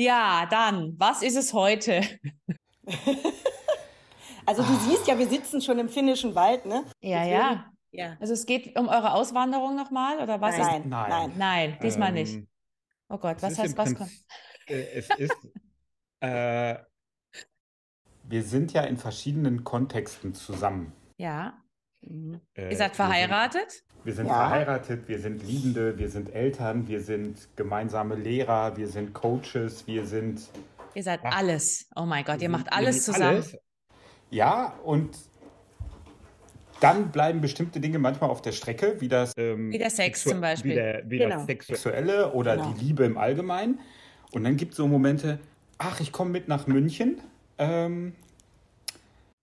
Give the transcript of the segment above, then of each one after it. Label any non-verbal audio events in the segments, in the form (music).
Ja, dann, was ist es heute? (laughs) Also du siehst ja, wir sitzen schon im finnischen Wald, ne? Ja, Deswegen- ja. Ja. Also es geht um eure Auswanderung nochmal oder was? Nein, Ist, nein. Nein. nein, diesmal nicht. Ähm, Oh Gott, was ist heißt was kommt? Äh, es ist, (laughs) äh, wir sind ja in verschiedenen Kontexten zusammen. Ja. Mhm. Äh, Ihr seid verheiratet? Wir sind, wir sind Ja. verheiratet, wir sind Liebende, wir sind Eltern, wir sind gemeinsame Lehrer, wir sind Coaches, wir sind Ihr seid Ja. alles. Oh mein Gott, ihr macht alles zusammen. alles. Ja, und dann bleiben bestimmte Dinge manchmal auf der Strecke, wie das ähm, Wie der Sex zum Beispiel. Wie, der, wie Genau. das Sexuelle oder Genau. die Liebe im Allgemeinen. Und dann gibt es so Momente, ach, ich komme mit nach München. Ähm,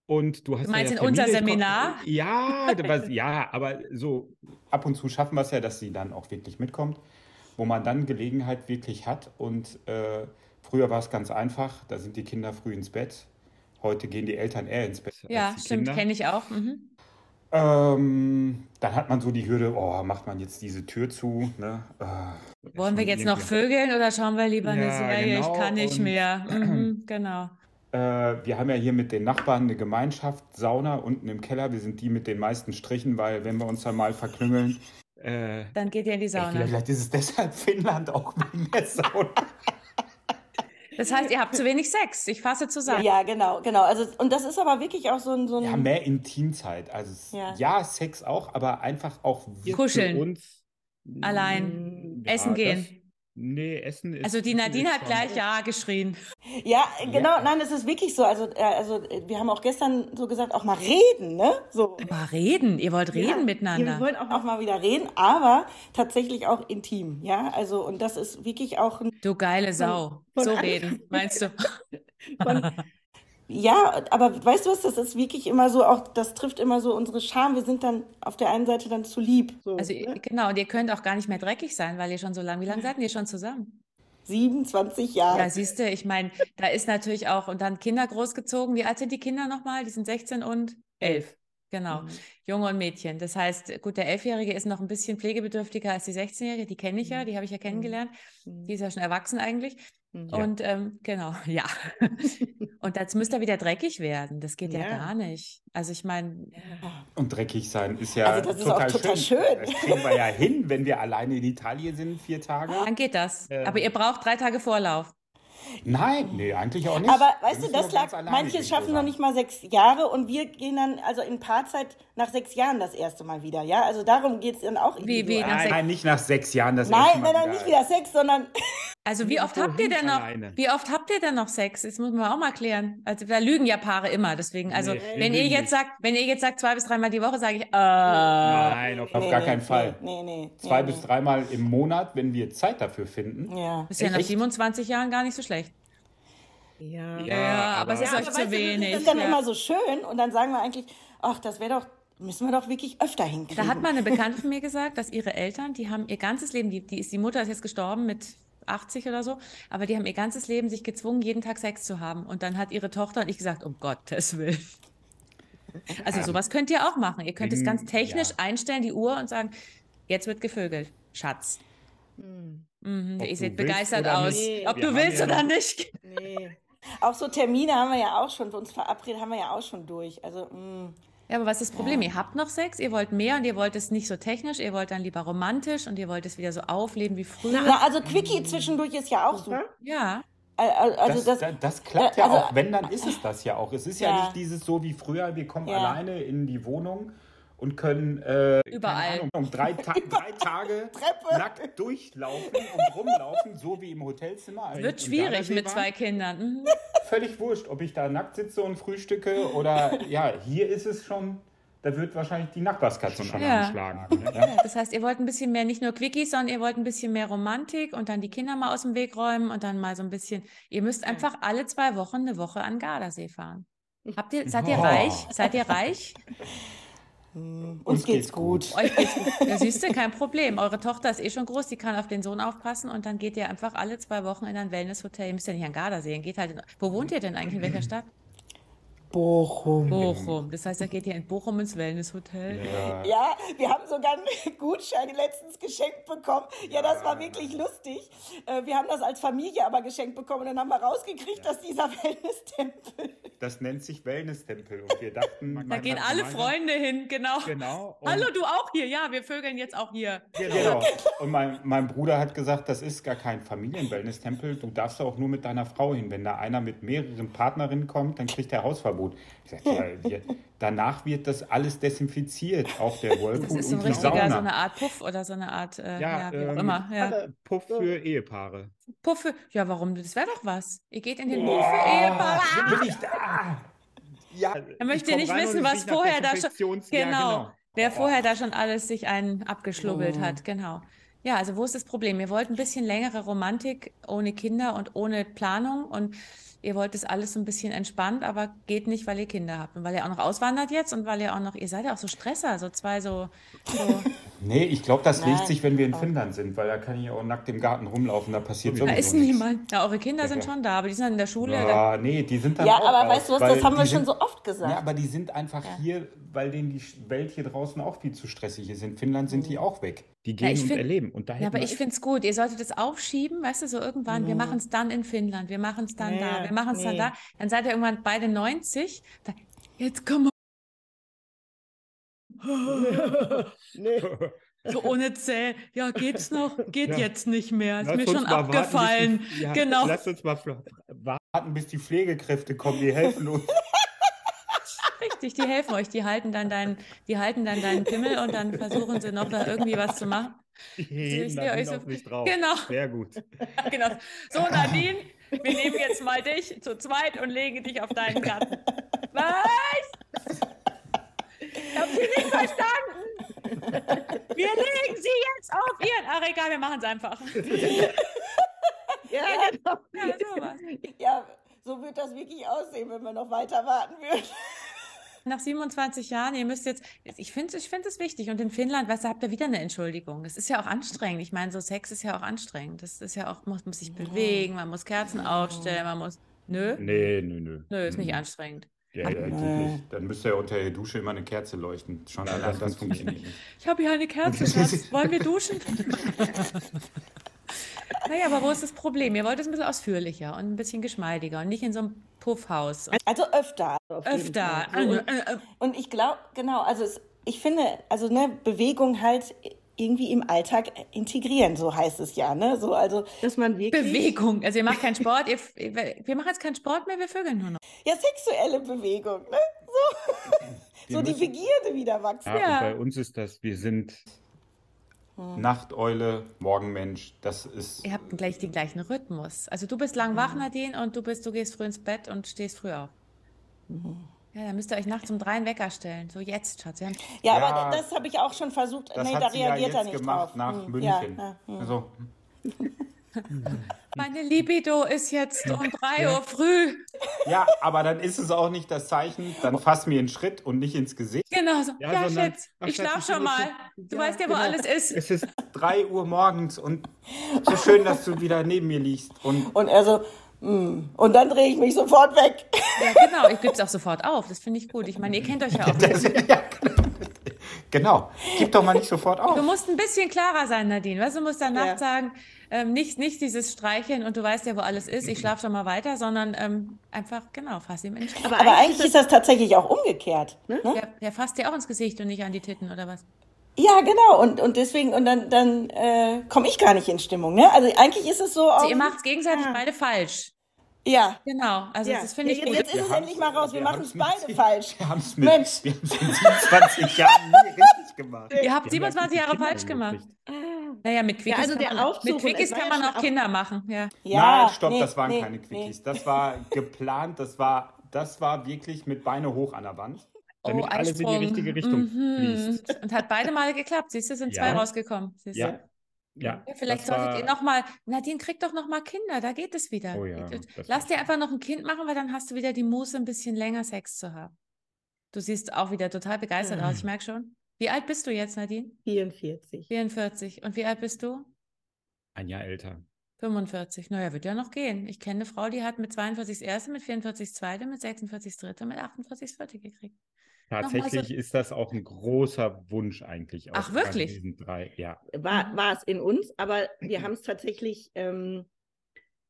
und du hast Du meinst ja in unser komm- Seminar? Ja, was- (laughs) ja, aber so ab und zu schaffen wir es ja, dass sie dann auch wirklich mitkommt, wo man dann Gelegenheit wirklich hat. Und äh, früher war es ganz einfach, da sind die Kinder früh ins Bett. Heute gehen die Eltern eher ins Bett. Ja, als die stimmt, kenne ich auch. Mhm. Ähm, dann hat man so die Hürde, oh, macht man jetzt diese Tür zu? Ne? Äh, Wollen wir jetzt noch vögeln oder schauen wir lieber eine Ja, Serie? genau, ich kann nicht und- mehr. (clears throat) Mhm, genau. Äh, wir haben ja hier mit den Nachbarn eine Gemeinschaft, Sauna unten im Keller. Wir sind die mit den meisten Strichen, weil wenn wir uns dann mal verklüngeln, äh, Dann geht ihr in die Sauna. vielleicht ist es deshalb Finnland auch wegen der Sauna. Das heißt, ihr habt zu wenig Sex. Ich fasse zusammen. Ja, genau, genau. Also, und das ist aber wirklich auch so ein, so ein Ja, mehr Intimzeit. Also Ja. ja. Sex auch, aber einfach auch wir Kuscheln. für uns. Allein. Ja, Essen gehen. Nee, Essen ist. Also die Nadine ist hat gleich Ja geschrien. Ja, genau, nein, es ist wirklich so. Also, äh, also äh, wir haben auch gestern so gesagt, auch mal reden, ne? So. Aber reden, ihr wollt reden Ja, miteinander. Wir wollen auch, auch mal wieder reden, aber tatsächlich auch intim, ja. Also, und das ist wirklich auch ein, Du geile Sau. von so Anfang- reden, meinst du? (laughs) von, ja, aber weißt du was, das ist wirklich immer so, auch das trifft immer so unsere Scham. Wir sind dann auf der einen Seite dann zu lieb. So, Also ne? genau, und ihr könnt auch gar nicht mehr dreckig sein, weil ihr schon so lange, wie lange seid ihr schon zusammen? 27 Jahre. Ja, siehst du, ich meine, da ist natürlich auch, und dann Kinder großgezogen. Wie alt sind die Kinder nochmal? Die sind 16 und 11. Genau, Mhm. Junge und Mädchen. Das heißt, gut, der Elfjährige ist noch ein bisschen pflegebedürftiger als die 16-Jährige. Die kenne ich ja, die habe ich ja kennengelernt. Die ist ja schon erwachsen eigentlich. Und ähm, genau, (laughs) ja. (laughs) Und jetzt müsste er wieder dreckig werden. Das geht ja, Ja. gar nicht. Also ich meine, Und dreckig sein ist ja Also das ist total, auch total schön. schön. Das kriegen wir ja hin, wenn wir alleine in Italien sind, vier Tage. dann geht das. Ähm. Aber ihr braucht drei Tage Vorlauf. Nein, nee, eigentlich auch nicht. Aber weißt du, das lag, manche schaffen noch nicht mal sechs Jahre und wir gehen dann also in Paarzeit nach sechs Jahren das erste Mal wieder, ja? Also darum geht es dann auch Wie- wie Nein, sechs- nein, nicht nach sechs Jahren das erste Nein, Mal nein, nein, nicht wieder Sex, sondern Also wie oft habt ihr denn noch, alleine? wie oft habt ihr denn noch Sex? Das muss man auch mal klären. Also da lügen ja Paare immer, deswegen, also Nee, wenn ihr jetzt nicht. sagt, wenn ihr jetzt sagt zwei bis dreimal die Woche, sage ich, äh, Nein, auf, Nee, gar nee, keinen nee, Fall. Nee, nee. Zwei nee, bis dreimal im Monat, wenn wir Zeit dafür finden. Ja. ist ja nach Echt? 27 Jahren gar nicht so schlecht. Ja. Ja, aber es ist Ja, euch zu wenig. Das ist dann ja. immer so schön und dann sagen wir eigentlich, ach, das wäre doch, müssen wir doch wirklich öfter hinkriegen. Da hat mal eine Bekannte von mir gesagt, dass ihre Eltern, die haben ihr ganzes Leben, die, die, ist, die Mutter ist jetzt gestorben mit 80 oder so, aber die haben ihr ganzes Leben sich gezwungen, jeden Tag Sex zu haben. Und dann hat ihre Tochter und ich gesagt, um Gottes Willen. Also sowas könnt ihr auch machen. Ihr könnt es ganz Wegen- technisch ja. einstellen, die Uhr, und sagen, jetzt wird gevögelt, Schatz. Mhm, Ob ihr seht begeistert aus. nicht. Ob Wir du willst ja oder noch- nicht. Nee. Auch so Termine haben wir ja auch schon, für uns verabredet haben wir ja auch schon durch. Also, mm. Ja, aber was ist das Problem? Ihr habt noch Sex, ihr wollt mehr und ihr wollt es nicht so technisch, ihr wollt dann lieber romantisch und ihr wollt es wieder so aufleben wie früher. Na, also Quickie zwischendurch ist ja auch super. Ja. Al- al- Also das, das, das, das klappt äh, ja also- auch. Wenn, dann ist es das ja auch. Es ist ja, Ja. nicht dieses so wie früher, wir kommen Ja. alleine in die Wohnung und können äh, Überall. keine Ahnung, um drei, Ta (laughs) drei Tage Treppe. nackt durchlaufen und rumlaufen, so wie im Hotelzimmer. Wird Im schwierig mit zwei Kindern. Mhm. Völlig wurscht, ob ich da nackt sitze und frühstücke oder (laughs) ja, hier ist es schon, da wird wahrscheinlich die Nachbarskatze schon Ja. angeschlagen. Ne? Ja. Das heißt, ihr wollt ein bisschen mehr, nicht nur Quickies, sondern ihr wollt ein bisschen mehr Romantik und dann die Kinder mal aus dem Weg räumen und dann mal so ein bisschen. Ihr müsst einfach alle zwei Wochen eine Woche an Gardasee fahren. Habt ihr, seid ihr Oh. reich? Seid ihr reich? (laughs) uns geht's gut. Euch geht's gut. Ja, siehst du, kein Problem. Eure Tochter ist eh schon groß, die kann auf den Sohn aufpassen und dann geht ihr einfach alle zwei Wochen in ein Wellnesshotel. Ihr müsst ja nicht an Gardasee, ihr geht halt in, Wo wohnt ihr denn eigentlich? In welcher Stadt? Bochum. Bochum. Das heißt, er geht hier in Bochum ins Wellnesshotel. Ja. Ja, wir haben sogar einen (laughs) Gutschein letztens geschenkt bekommen. Ja, das war wirklich lustig. Äh, Wir haben das als Familie aber geschenkt bekommen und dann haben wir rausgekriegt, dass dieser (laughs) Wellness-Tempel. Das nennt sich Wellness-Tempel. Und wir dachten, (laughs) man Da gehen alle Freunde hin, genau. Genau. Hallo, du auch hier. Ja, wir vögeln jetzt auch hier. Genau. Und mein, mein Bruder hat gesagt, das ist gar kein Familien-Wellness-Tempel. Du darfst da auch nur mit deiner Frau hin. Wenn da einer mit mehreren Partnerinnen kommt, dann kriegt er Hausverbot. Ich sagte, ja, wir, danach wird das alles desinfiziert. Auch der Das Whirlpool ist so und die richtiger, Sauna. so eine Art Puff oder so eine Art, äh, ja, wie auch ähm, immer. Ja. Puff für Ehepaare. Puff für, ja, warum? Das wäre doch was. Ihr geht in den Puff für Ehepaare. Bin ich da? Ja, Er möchte nicht wissen, was vorher da schon. Genau. Wer vorher da schon alles sich einen abgeschlubbelt hat, genau. Ja, also wo ist das Problem? Ihr wollt ein bisschen längere Romantik ohne Kinder und ohne Planung und ihr wollt das alles so ein bisschen entspannt, aber geht nicht, weil ihr Kinder habt und weil ihr auch noch auswandert jetzt und weil ihr auch noch, ihr seid ja auch so Stresser, so zwei so, so (laughs) Nee, ich glaube, das Nein. legt sich, wenn wir in Finnland sind, weil da kann ich auch nackt im Garten rumlaufen, da passiert da sowieso ist nichts. niemand. Ja, eure Kinder sind Ja. schon da, aber die sind in der Schule. da- Ja, nee, die sind dann Ja, auch aber raus, weißt du was, das haben wir die schon sind, so oft gesagt. Ja, aber die sind einfach hier, weil denen die Welt hier draußen auch viel zu stressig ist. In Finnland sind die auch weg. Die Ja, gehen ich und find- erleben. Und da Ja, aber ich finde es gut. Ihr solltet es aufschieben, weißt du, so irgendwann. Wir machen es dann in Finnland, wir machen es dann Nee, da, wir machen es dann nee. da. Dann seid ihr irgendwann beide 90. Da, jetzt komm mal. (laughs) (laughs) So ohne Zäh. Ja, geht's noch? Geht Ja. jetzt nicht mehr. Ist Lass mir schon mal warten, abgefallen. die- ja, genau. Lass uns mal warten, bis die Pflegekräfte kommen. Die helfen uns. (laughs) Richtig, die helfen euch. Die halten dann deinen, die halten dann deinen Pimmel und dann versuchen sie noch da irgendwie was zu machen. Die Ich heben sehe Nadine euch so- mich drauf. Genau. Sehr gut. Genau. So, Nadine, wir nehmen jetzt mal dich zu zweit und legen dich auf deinen Gatten. Was? Ich hab sie nicht verstanden. Wir legen sie jetzt auf ihren. Ach, egal, wir machen es einfach. ja, genau. Ja, sowas. Ja, so wird das wirklich aussehen, wenn wir noch weiter warten würden. Nach 27 Jahren, ihr müsst jetzt, ich finde ich find es wichtig. Und in Finnland, weißt du, habt ihr wieder eine Entschuldigung. Es ist ja auch anstrengend. Ich meine, so Sex ist ja auch anstrengend. Das ist ja auch, muss, muss sich bewegen, man muss Kerzen aufstellen, man muss. Nö, Nee, nö, nö. nö, ist nicht Mhm. anstrengend. Ja, ja, geht nicht. Dann müsste ja unter der Dusche immer eine Kerze leuchten. Schon allein das funktioniert nicht. Ich habe hier eine Kerze, (laughs) Schatz. Wollen wir duschen? (laughs) naja, aber wo ist das Problem? Ihr wollt es ein bisschen ausführlicher und ein bisschen geschmeidiger und nicht in so einem Puffhaus. Also öfter. Öfter. Fall. So, Äh, und, äh, äh, und ich glaube, genau, also es, ich finde, also ne, Bewegung halt irgendwie im Alltag integrieren, so heißt es ja, ne? So, also, dass man wirklich. Bewegung. Also ihr macht keinen Sport. Ihr, wir machen jetzt keinen Sport mehr, wir vögeln nur noch. Ja, sexuelle Bewegung, ne? So, Wir so die Begierde wieder wachsen. Ja, Ja. und bei uns ist das, wir sind Nachteule, Morgenmensch. Das ist. Ihr habt gleich den gleichen Rhythmus. Also du bist lang wach, Nadine, und du bist, du gehst früh ins Bett und stehst früh auf. Ja, dann müsst ihr euch nachts um drei einen Wecker stellen. So jetzt, Schatz. Ja, Ja. aber das habe ich auch schon versucht. Das nee, hat da sie ja reagiert er jetzt nicht gemacht drauf. nach Hm, München. Ja, ja, hm. Also, (laughs) Meine Libido ist jetzt um (laughs) drei Uhr früh. ja, aber dann ist es auch nicht das Zeichen, dann fass mir einen Schritt und nicht ins Gesicht. Genau so. Ja, Ja, sondern- Schatz, Ach, ich schlaf schon mal. Du Ja, weißt ja, wo genau. alles ist. Es ist (laughs) 3 Uhr morgens und so schön, dass du wieder neben mir liegst. Und Und er so, hm. und dann drehe ich mich sofort weg. Ja, genau. Ich gebe es auch sofort auf. Das finde ich gut. Ich meine, ihr kennt euch ja (laughs) auch. das, ja, genau. Gib doch mal nicht sofort Du auf. musst ein bisschen klarer sein, Nadine. Weißt du, du musst dann Ja. nachts sagen, ähm, nicht, nicht dieses Streicheln und du weißt ja, wo alles ist, ich schlafe schon mal weiter, sondern ähm, einfach, genau, fass ihm ins Aber eigentlich ist das tatsächlich auch umgekehrt. Ne? Der, der fasst dir auch ins Gesicht und nicht an die Titten oder was? Ja, genau. Und, und deswegen, und dann, dann äh, komme ich gar nicht in Stimmung. Ne? Also eigentlich ist es so. Also auch, ihr macht es gegenseitig Ja. beide falsch. Ja. Genau. Also ja. das finde ich jetzt, gut. jetzt ist Wir es endlich mal raus. Wir, wir machen es beide mit- falsch. Wir haben es mit Mensch. wir haben's in 27 (laughs) Jahren nie richtig gemacht. Ihr habt Wir 27 haben ja Jahre falsch gemacht. gekriegt. Naja, mit Quickies, also der kann, man, Aufzug mit Quickies es kann ja man auch Kinder machen. Ja. Ja, Nein, stopp, nee, das waren nee, keine nee. Quickies. Das war (laughs) geplant, das war, das war wirklich mit Beine hoch an der Wand. Damit oh, alles in die richtige Richtung Mhm. fließt. Und hat beide Male geklappt. Siehst du, sind zwei Ja. rausgekommen. Siehst du? Ja. Ja, Ja, vielleicht solltet war- ihr noch mal, Nadine kriegt doch noch mal Kinder, da geht es wieder. Oh ja, Lass dir einfach noch ein Kind machen, weil dann hast du wieder die Muße, ein bisschen länger Sex zu haben. Du siehst auch wieder total begeistert aus, ich merke schon. Wie alt bist du jetzt, Nadine? 44. 44. Und wie alt bist du? Ein Jahr älter. 45. Naja, wird ja noch gehen. Ich kenne eine Frau, die hat mit 42 das erste, mit 44 das zweite, mit 46 das dritte, mit 48 das vierte gekriegt. Tatsächlich so ist das auch ein großer Wunsch eigentlich. Ach, wirklich? Diesen drei, ja. War, war es in uns, aber wir (clears throat) haben es tatsächlich ähm,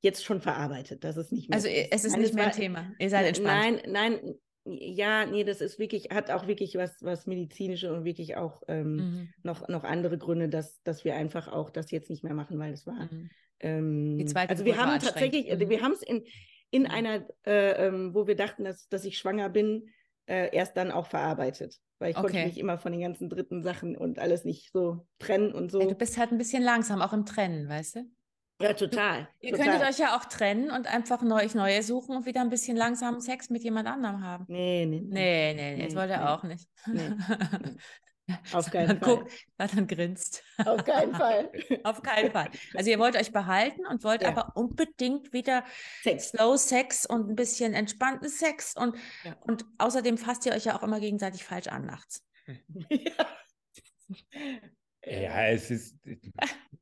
jetzt schon verarbeitet. Das ist nicht mehr. Also es ist nein, nicht mehr ein Thema. Ihr seid entspannt. Nein, nein, ja, nee, das ist wirklich, hat auch wirklich was, was medizinische und wirklich auch ähm, mhm. noch, noch andere Gründe, dass, dass wir einfach auch das jetzt nicht mehr machen, weil es war. Mhm. Ähm, Die zweite also wir haben tatsächlich, mhm. wir haben es in, in mhm. einer, äh, ähm, wo wir dachten, dass, dass ich schwanger bin, äh, erst dann auch verarbeitet. Weil ich okay. konnte mich immer von den ganzen dritten Sachen und alles nicht so trennen und so. Ja, du bist halt ein bisschen langsam, auch im Trennen, weißt du? Ja, total. ihr total. könntet euch ja auch trennen und einfach neu, neue suchen und wieder ein bisschen langsamen Sex mit jemand anderem haben. Nee, nee, nee. Nee, nee, nee das wollt ihr nee. auch nicht. Nee. (laughs) Auf (laughs) keinen Fall. Guck, dann grinst. Auf keinen Fall. (laughs) Auf keinen Fall. Also ihr wollt euch behalten und wollt ja. aber unbedingt wieder Sex. Slow Sex und ein bisschen entspannten Sex und, ja. und außerdem fasst ihr euch ja auch immer gegenseitig falsch an nachts. (laughs) Ja. Ja, es ist,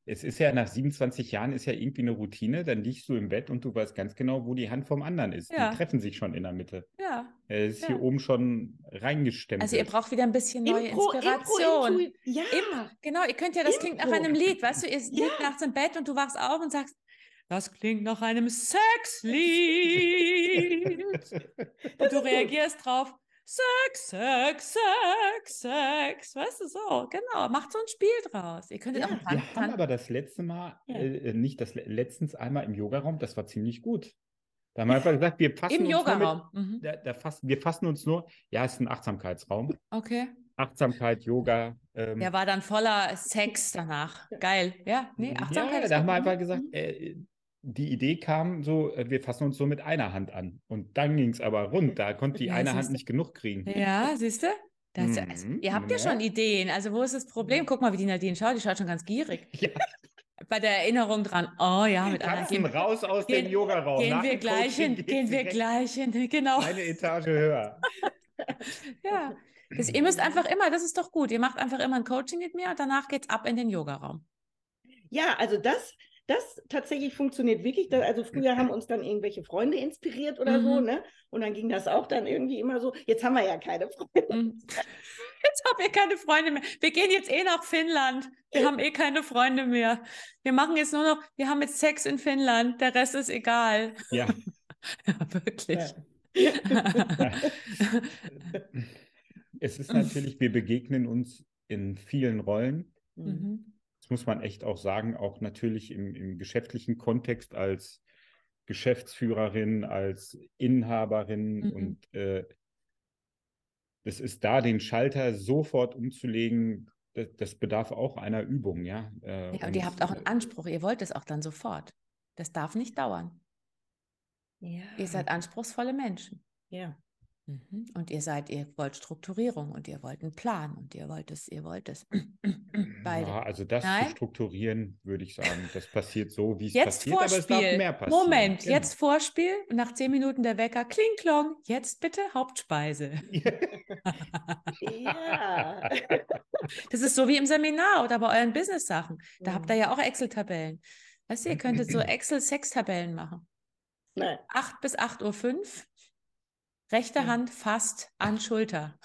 es ist ja nach 27 Jahren ist ja irgendwie eine Routine. Dann liegst du im Bett und du weißt ganz genau, wo die Hand vom anderen ist. Ja. Die treffen sich schon in der Mitte. Ja. Er ist ja. hier oben schon reingestempelt. Also ihr braucht wieder ein bisschen neue Impro, Inspiration. Impro, ja. Im, genau, ihr könnt ja, das Impro. klingt nach einem Lied, weißt du, ihr ja. liegt nachts im Bett und du wachst auf und sagst, das klingt nach einem Sexlied. (laughs) und du reagierst drauf, Sex, Sex, Sex, Sex. Weißt du so, genau. Macht so ein Spiel draus. Ihr könntet ja, auch ein Wir haben aber das letzte Mal, ja. äh, nicht das letztens einmal im Yogaraum, das war ziemlich gut. Da haben wir einfach gesagt, wir fassen Im uns Yogaraum. Nur mit, mhm. da, da fassen, wir fassen uns nur, ja, es ist ein Achtsamkeitsraum. Okay. Achtsamkeit, Yoga. Ähm, Der war dann voller Sex danach. Geil. Ja, nee, Achtsamkeit. Ja, da haben wir einfach gesagt, mhm. äh, die Idee kam so, äh, wir fassen uns so mit einer Hand an. Und dann ging es aber rund. Da konnte die ja, eine Hand nicht genug kriegen. Ja, siehst du? Das, mhm. also, ihr habt ja. ja. schon Ideen. Also, wo ist das Problem? Guck mal, wie die Nadine schaut. Die schaut schon ganz gierig. (laughs) Ja. Bei der Erinnerung dran, oh ja, mit einer gehen, raus aus gehen, dem Yogaraum. Gehen wir gleich hin, gehen wir gleich hin, (laughs) genau. Eine Etage höher. (laughs) ja, das, ihr müsst einfach immer, das ist doch gut, ihr macht einfach immer ein Coaching mit mir und danach geht es ab in den Yogaraum. Ja, also das, das tatsächlich funktioniert wirklich. Also früher haben uns dann irgendwelche Freunde inspiriert oder mhm. so, ne? Und dann ging das auch dann irgendwie immer so. Jetzt haben wir ja keine Freunde. Mhm. (laughs) Jetzt haben wir keine Freunde mehr. Wir gehen jetzt eh nach Finnland. Wir haben eh keine Freunde mehr. Wir machen jetzt nur noch, wir haben jetzt Sex in Finnland. Der Rest ist egal. Ja. (laughs) ja wirklich. Ja. (laughs) es ist natürlich, wir begegnen uns in vielen Rollen. Mhm das muss man echt auch sagen, auch natürlich im, im geschäftlichen Kontext als Geschäftsführerin, als Inhaberin mhm. und äh, es ist da, den Schalter sofort umzulegen, das, das bedarf auch einer Übung, ja. Äh, ja, und, und ihr habt auch einen Anspruch, ihr wollt es auch dann sofort. Das darf nicht dauern. Ja. Ihr seid anspruchsvolle Menschen. Ja. Mhm. Und ihr seid, ihr wollt Strukturierung und ihr wollt einen Plan und ihr wollt es, ihr wollt es. (clears throat) Beide. Ja, also das Nein? zu strukturieren, würde ich sagen, das passiert so, wie es jetzt passiert, Vorspiel. aber es darf mehr passieren. Moment, genau. jetzt Vorspiel und nach zehn Minuten der Wecker, kling klong, jetzt bitte Hauptspeise. (laughs) ja. (laughs) Das ist so wie im Seminar oder bei euren Business-Sachen. Da habt ihr ja auch Excel-Tabellen. Weißt du, ihr könntet so (clears throat) Excel-Sex-Tabellen machen. Nein. 8 bis 8.05 Uhr Rechte ja. Hand fast an Schulter.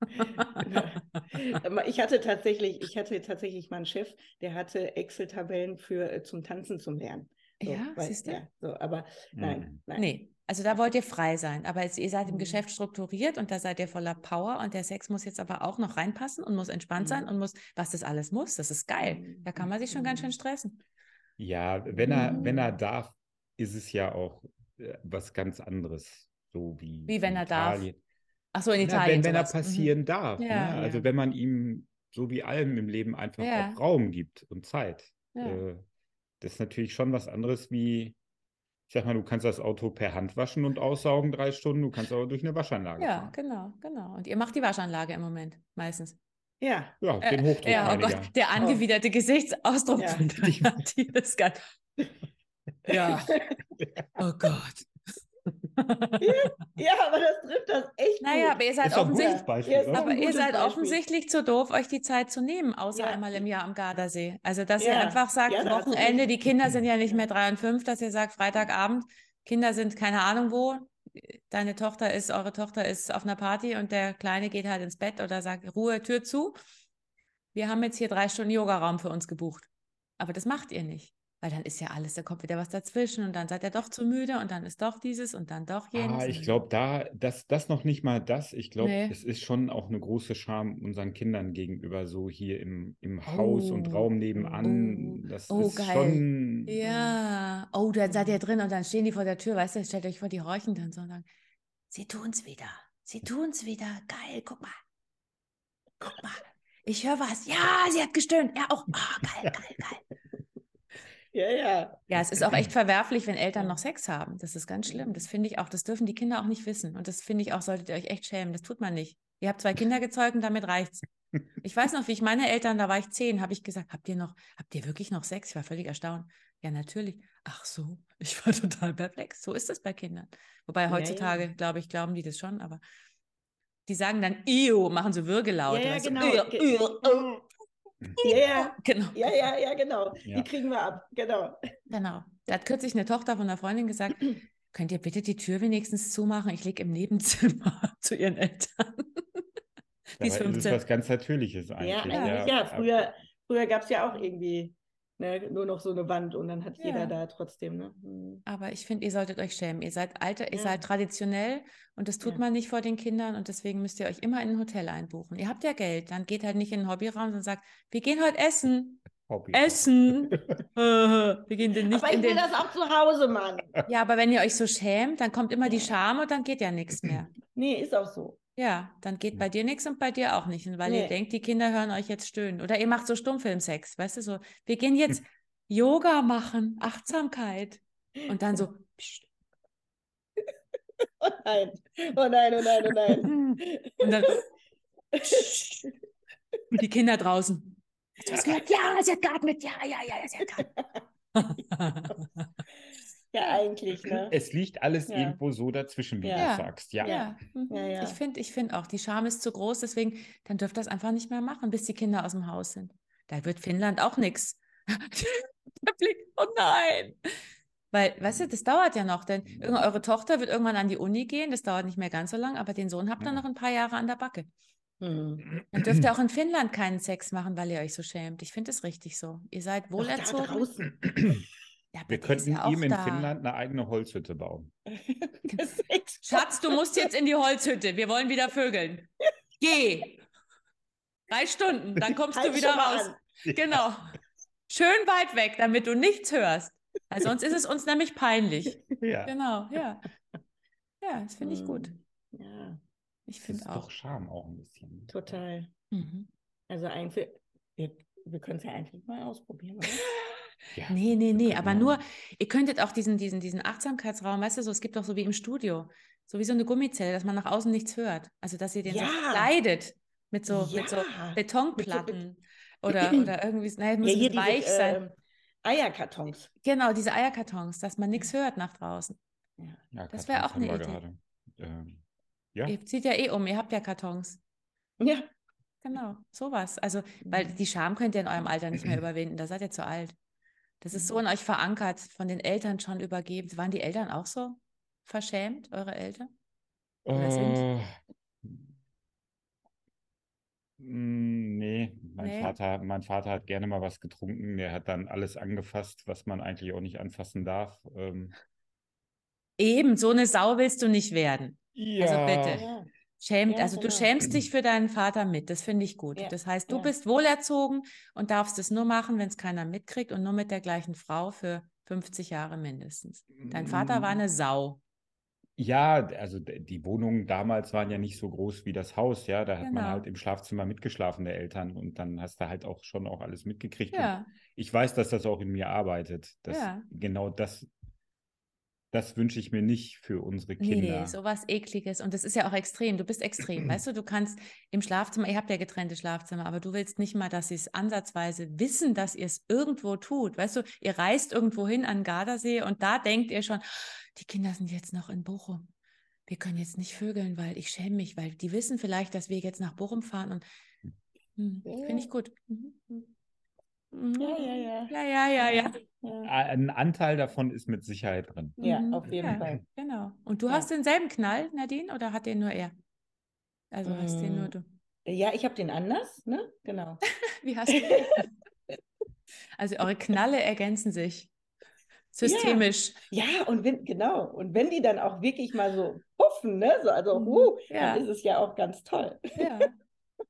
(laughs) ich hatte tatsächlich, ich hatte tatsächlich meinen Chef, der hatte Excel-Tabellen für äh, zum Tanzen zum Lernen. So, ja, weil, siehst du? Ja, so, aber nein, mhm. nein. Nee, also da wollt ihr frei sein, aber jetzt, ihr seid im mhm. Geschäft strukturiert und da seid ihr voller Power und der Sex muss jetzt aber auch noch reinpassen und muss entspannt mhm. sein und muss, was das alles muss, das ist geil. Mhm. Da kann man sich schon ganz schön stressen. Ja, wenn er, wenn er darf, ist es ja auch äh, was ganz anderes so wie, wie wenn er Italien. darf. Ach so, in Italien. Na, wenn, wenn er passieren mhm. darf. Ja, ne? Also wenn man ihm so wie allem im Leben einfach ja. auch Raum gibt und Zeit. Äh, das ist natürlich schon was anderes wie, ich sag mal, du kannst das Auto per Hand waschen und aussaugen drei Stunden, du kannst aber durch eine Waschanlage ja, fahren. genau, genau. Und ihr macht die Waschanlage im Moment meistens. Ja. Ja, den Hochdruck. Äh, ja, oh Gott, der oh. angewiderte oh. Gesichtsausdruck ja. von. (laughs) Ja. (laughs) Oh Gott. (laughs) ja, aber das trifft das echt. Naja, gut. aber ihr seid offensichtlich, Beispiel, aber ihr seid offensichtlich zu doof, euch die Zeit zu nehmen, außer ja. einmal im Jahr am Gardasee. Also, dass ja. ihr einfach sagt, ja, Wochenende, die Kinder sind ja nicht mehr drei und fünf, dass ihr sagt, Freitagabend, Kinder sind keine Ahnung wo, deine Tochter ist, eure Tochter ist auf einer Party und der Kleine geht halt ins Bett oder sagt, Ruhe, Tür zu. Wir haben jetzt hier drei Stunden Yogaraum für uns gebucht. Aber das macht ihr nicht. Weil dann ist ja alles, da kommt wieder was dazwischen und dann seid ihr doch zu müde und dann ist doch dieses und dann doch jenes. Ah, ich glaube, da, das, das noch nicht mal das. Ich glaube, nee. es ist schon auch eine große Scham unseren Kindern gegenüber, so hier im, im Haus oh. und Raum nebenan. Oh. Das oh, ist geil. schon. Ja. Oh, dann seid ihr drin und dann stehen die vor der Tür, weißt du, stellt euch vor, die räuchen dann so und sagen, sie tun's wieder. Sie tun's wieder. Geil, guck mal. Guck mal. Ich höre was. Ja, sie hat gestöhnt. Ja, auch. Oh, geil, geil, geil. Ja, ja. Ja, es ist auch echt verwerflich, wenn Eltern noch Sex haben. Das ist ganz schlimm. Das finde ich auch, das dürfen die Kinder auch nicht wissen. Und das finde ich auch, solltet ihr euch echt schämen. Das tut man nicht. Ihr habt zwei Kinder gezeugt und damit reicht's. (laughs) Ich weiß noch, wie ich meine Eltern, da war ich zehn, habe ich gesagt, habt ihr noch, habt ihr wirklich noch Sex? Ich war völlig erstaunt. Ja, natürlich. Ach so, (laughs) ich war total perplex. So ist das bei Kindern. Wobei heutzutage, ja, ja. glaube ich, glauben die das schon, aber die sagen dann, Io, machen so Würgelaute. Ja, ja genau. So, ja, ja, (laughs) genau. Ja, ja, ja, genau. Ja. Die kriegen wir ab, genau. Genau. Da hat kürzlich eine Tochter von einer Freundin gesagt, (clears throat) könnt ihr bitte die Tür wenigstens zumachen? Ich liege im Nebenzimmer (laughs) zu ihren Eltern. die ist 15. Das ist was ganz Natürliches eigentlich. Ja, eigentlich, ja. Früher, früher gab es ja auch irgendwie ne, nur noch so eine Wand und dann hat ja. jeder da trotzdem. Ne? Mhm. Aber ich finde, ihr solltet euch schämen. Ihr seid alter, ja. ihr seid traditionell und das tut ja. man nicht vor den Kindern und deswegen müsst ihr euch immer in ein Hotel einbuchen. Ihr habt ja Geld, dann geht halt nicht in den Hobbyraum und sagt, wir gehen heute essen. Hobby. Essen. (laughs) (laughs) wir gehen denn nicht aber ich in will den... das auch zu Hause, Mann. Ja, aber wenn ihr euch so schämt, dann kommt immer die Scham und dann geht ja nichts mehr. Nee, ist auch so. Ja, dann geht bei dir nichts und bei dir auch nicht, weil nee. ihr denkt, die Kinder hören euch jetzt stöhnen. Oder ihr macht so Stummfilmsex, weißt du, so, wir gehen jetzt Yoga machen, Achtsamkeit. Und dann so, (laughs) pst. Oh nein, oh nein, oh nein, oh nein. Und dann, (laughs) und die Kinder draußen. Hast du was gehört? (laughs) Ja, sie hat geatmet. Ja, ja, ja, sie hat geatmet. Ja, eigentlich. Ne? Es liegt alles ja. irgendwo so dazwischen, wie ja. du sagst. Ja. ja. Mhm. ja Ich finde ich find auch, die Scham ist zu groß, deswegen, dann dürft das einfach nicht mehr machen, bis die Kinder aus dem Haus sind. Da wird Finnland auch nichts. (laughs) Der Blick, oh nein. Weil, weißt du, das dauert ja noch, denn eure Tochter wird irgendwann an die Uni gehen, das dauert nicht mehr ganz so lang, aber den Sohn habt ihr noch ein paar Jahre an der Backe. Mhm. Dann dürft ihr auch in Finnland keinen Sex machen, weil ihr euch so schämt. Ich finde es richtig so. Ihr seid wohlerzogen. Ja, wir könnten ja ihm in da. Finnland eine eigene Holzhütte bauen. (laughs) Schatz, du musst jetzt in die Holzhütte. Wir wollen wieder vögeln. Geh. Drei Stunden, dann kommst halt du wieder raus. An. Genau. Schön weit weg, damit du nichts hörst. Weil sonst ist es uns nämlich peinlich. Ja. Genau, ja. Ja, das finde ich gut. Hm, ja. Ich finde auch. doch Scham auch ein bisschen. Total. Mhm. Also einfach, wir, wir können es ja einfach mal ausprobieren, oder? (laughs) Ja, nee, nee, nee, aber nur, ihr könntet auch diesen, diesen, diesen Achtsamkeitsraum, weißt du, so, es gibt auch so wie im Studio, so wie so eine Gummizelle, dass man nach außen nichts hört. Also, dass ihr den ja. so kleidet mit so, ja. mit so Betonplatten oder, (clears throat) oder irgendwie, naja, muss ja, weich diese, sein. Äh, Eierkartons. Genau, diese Eierkartons, dass man nichts hört nach draußen. Ja, das wäre auch eine Idee. Ähm, ja. Ihr zieht ja eh um, ihr habt ja Kartons. Ja. Genau, sowas. Also, weil die Scham könnt ihr in eurem Alter nicht mehr (clears throat) überwinden, da seid ihr zu alt. Das ist so in euch verankert, von den Eltern schon übergeben. Waren die Eltern auch so verschämt, eure Eltern? Oder äh, sind? Mm, nee, mein, nee. Vater, mein Vater hat gerne mal was getrunken. Der hat dann alles angefasst, was man eigentlich auch nicht anfassen darf. Ähm. Eben, so eine Sau willst du nicht werden. Ja. Also bitte. Schämt, ja, also genau. du schämst dich für deinen Vater mit, das finde ich gut. Ja. Das heißt, du ja. bist wohlerzogen und darfst es nur machen, wenn es keiner mitkriegt und nur mit der gleichen Frau für 50 Jahre mindestens. Dein Vater war mm. eine Sau. Ja, also die Wohnungen damals waren ja nicht so groß wie das Haus, ja. Da hat genau. man halt im Schlafzimmer mitgeschlafen, der Eltern, und dann hast du halt auch schon auch alles mitgekriegt. Ja. ich weiß, dass das auch in mir arbeitet, dass ja. genau das das wünsche ich mir nicht für unsere Kinder. Nee, sowas ekliges. Und das ist ja auch extrem. Du bist extrem. weißt du, du kannst im Schlafzimmer, ihr habt ja getrennte Schlafzimmer, aber du willst nicht mal, dass sie es ansatzweise wissen, dass ihr es irgendwo tut. Weißt du, ihr reist irgendwo hin an Gardasee und da denkt ihr schon, die Kinder sind jetzt noch in Bochum. Wir können jetzt nicht vögeln, weil ich schäme mich, weil die wissen vielleicht, dass wir jetzt nach Bochum fahren und hm, finde ich gut. Mhm. Mhm. Ja, ja, ja. Ja, ja, ja, ja. Ein Anteil davon ist mit Sicherheit drin. Ja, mhm. auf jeden ja, Fall. Genau. Und du ja. hast denselben Knall, Nadine, oder hat den nur er? Also hast den nur mm. du. Ja, ich habe den anders, ne? Genau. (laughs) Wie hast du den? (laughs) also eure Knalle ergänzen sich. Systemisch. Ja, ja, und wenn, genau. Und wenn die dann auch wirklich mal so puffen, ne? So, also, mhm. uh, ja. dann ist es ja auch ganz toll. Ja. (laughs)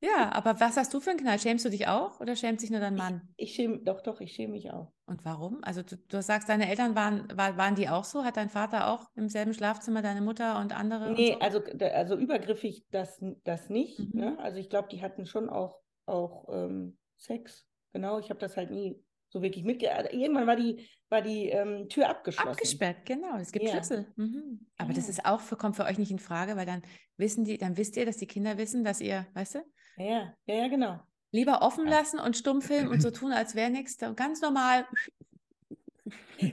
Ja, aber was hast du für einen Knall? Schämst du dich auch oder schämt sich nur dein Mann? Ich, ich schäme, doch, doch, ich schäme mich auch. Und warum? Also du, du sagst, deine Eltern waren, war, waren die auch so? Hat dein Vater auch im selben Schlafzimmer deine Mutter und andere? Nee, und so? also, also übergriffig das, das nicht. Mhm. Ne? Also ich glaube, die hatten schon auch, auch ähm, Sex. Genau, ich habe das halt nie so wirklich mitge... Also irgendwann war die, war die ähm, Tür abgeschlossen. Abgesperrt, genau. Es gibt ja. Schlüssel. Mhm. Aber ja. das ist auch für, kommt für euch nicht in Frage, weil dann wissen die, dann wisst ihr, dass die Kinder wissen, dass ihr, weißt du? Ja, ja, ja, genau. Lieber offen lassen und stumm filmen und so tun, als wäre nichts. Ganz normal.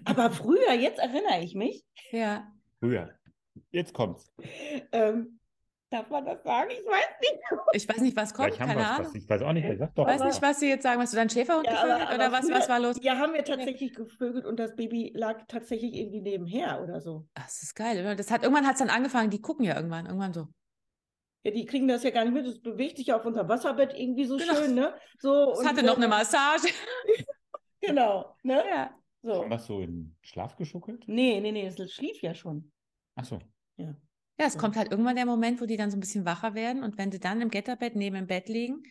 Aber früher, jetzt erinnere ich mich. Ja. Früher. Jetzt kommt's. Ähm, darf man das sagen? Ich weiß nicht. Ich weiß nicht, was kommt. Vielleicht keine Ahnung. Was, ich weiß auch nicht. Ich weiß nicht, was Sie jetzt sagen. Hast du deinen Schäferhund ja, gevögelt aber, aber oder was, was war los? Ja, haben wir tatsächlich ja. gevögelt und das Baby lag tatsächlich irgendwie nebenher oder so. Ach, das ist geil. Oder? Das hat, irgendwann hat es dann angefangen, die gucken ja irgendwann. Irgendwann so. Ja, die kriegen das ja gar nicht mit. Das bewegt sich auf unserem Wasserbett irgendwie so genau. schön, ne? So, es hatte noch eine Massage. (laughs) genau, ne? Ja. So. Haben wir so in Schlaf geschuckelt? Nee, nee, nee, es schlief ja schon. Ach so. Ja. Ja, es ja. kommt halt irgendwann der Moment, wo die dann so ein bisschen wacher werden und wenn sie dann im Gitterbett neben dem Bett liegen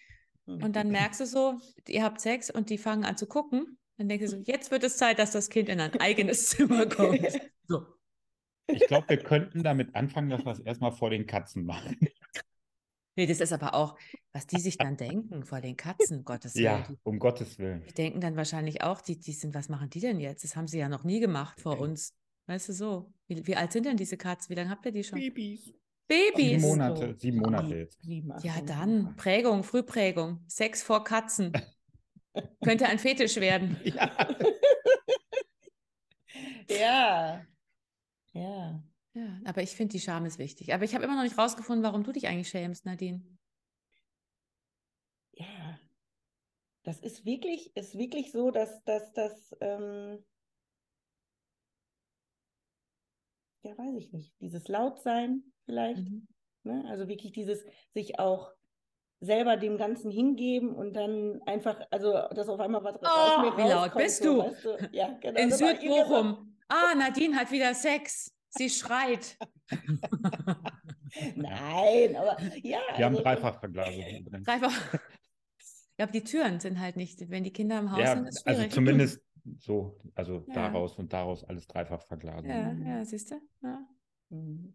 mhm. und dann merkst du so, ihr habt Sex und die fangen an zu gucken, dann denkst du so, jetzt wird es Zeit, dass das Kind in ein eigenes (laughs) Zimmer kommt. So. Ich glaube, wir könnten damit anfangen, dass wir es erstmal vor den Katzen machen. Nee, das ist aber auch, was die sich dann denken vor den Katzen, Gottes Willen. Ja, um Gottes Willen. Die denken dann wahrscheinlich auch, die, die sind, was machen die denn jetzt? Das haben sie ja noch nie gemacht vor uns. Weißt du so? Wie, wie alt sind denn diese Katzen? Wie lange habt ihr die schon? Babys. Babys. Sieben Monate, sieben Monate jetzt. Ja, dann Prägung, Frühprägung. Sex vor Katzen. (laughs) Könnte ein Fetisch werden. (laughs) Ja. (laughs) ja. Ja. Ja, aber ich finde, die Scham ist wichtig. Aber ich habe immer noch nicht rausgefunden, warum du dich eigentlich schämst, Nadine. Ja, das ist wirklich, ist wirklich so, dass das, dass, ähm, ja, weiß ich nicht, dieses Lautsein vielleicht, mhm. ne? also wirklich dieses sich auch selber dem Ganzen hingeben und dann einfach, also dass auf einmal was oh, aus mir Wie laut bist so, du? Weißt du? Ja, genau. In Südbochum. Ah, Nadine hat wieder Sex. Sie schreit. (laughs) Nein, aber ja. Wir also, haben Dreifachverglasung. Dreifach. (laughs) Ja, aber die Türen sind halt nicht, wenn die Kinder im Haus ja, sind, ist Also zumindest so, also ja. daraus und daraus alles dreifach verglasen. Ja, ja, siehst du? Ja. Mhm.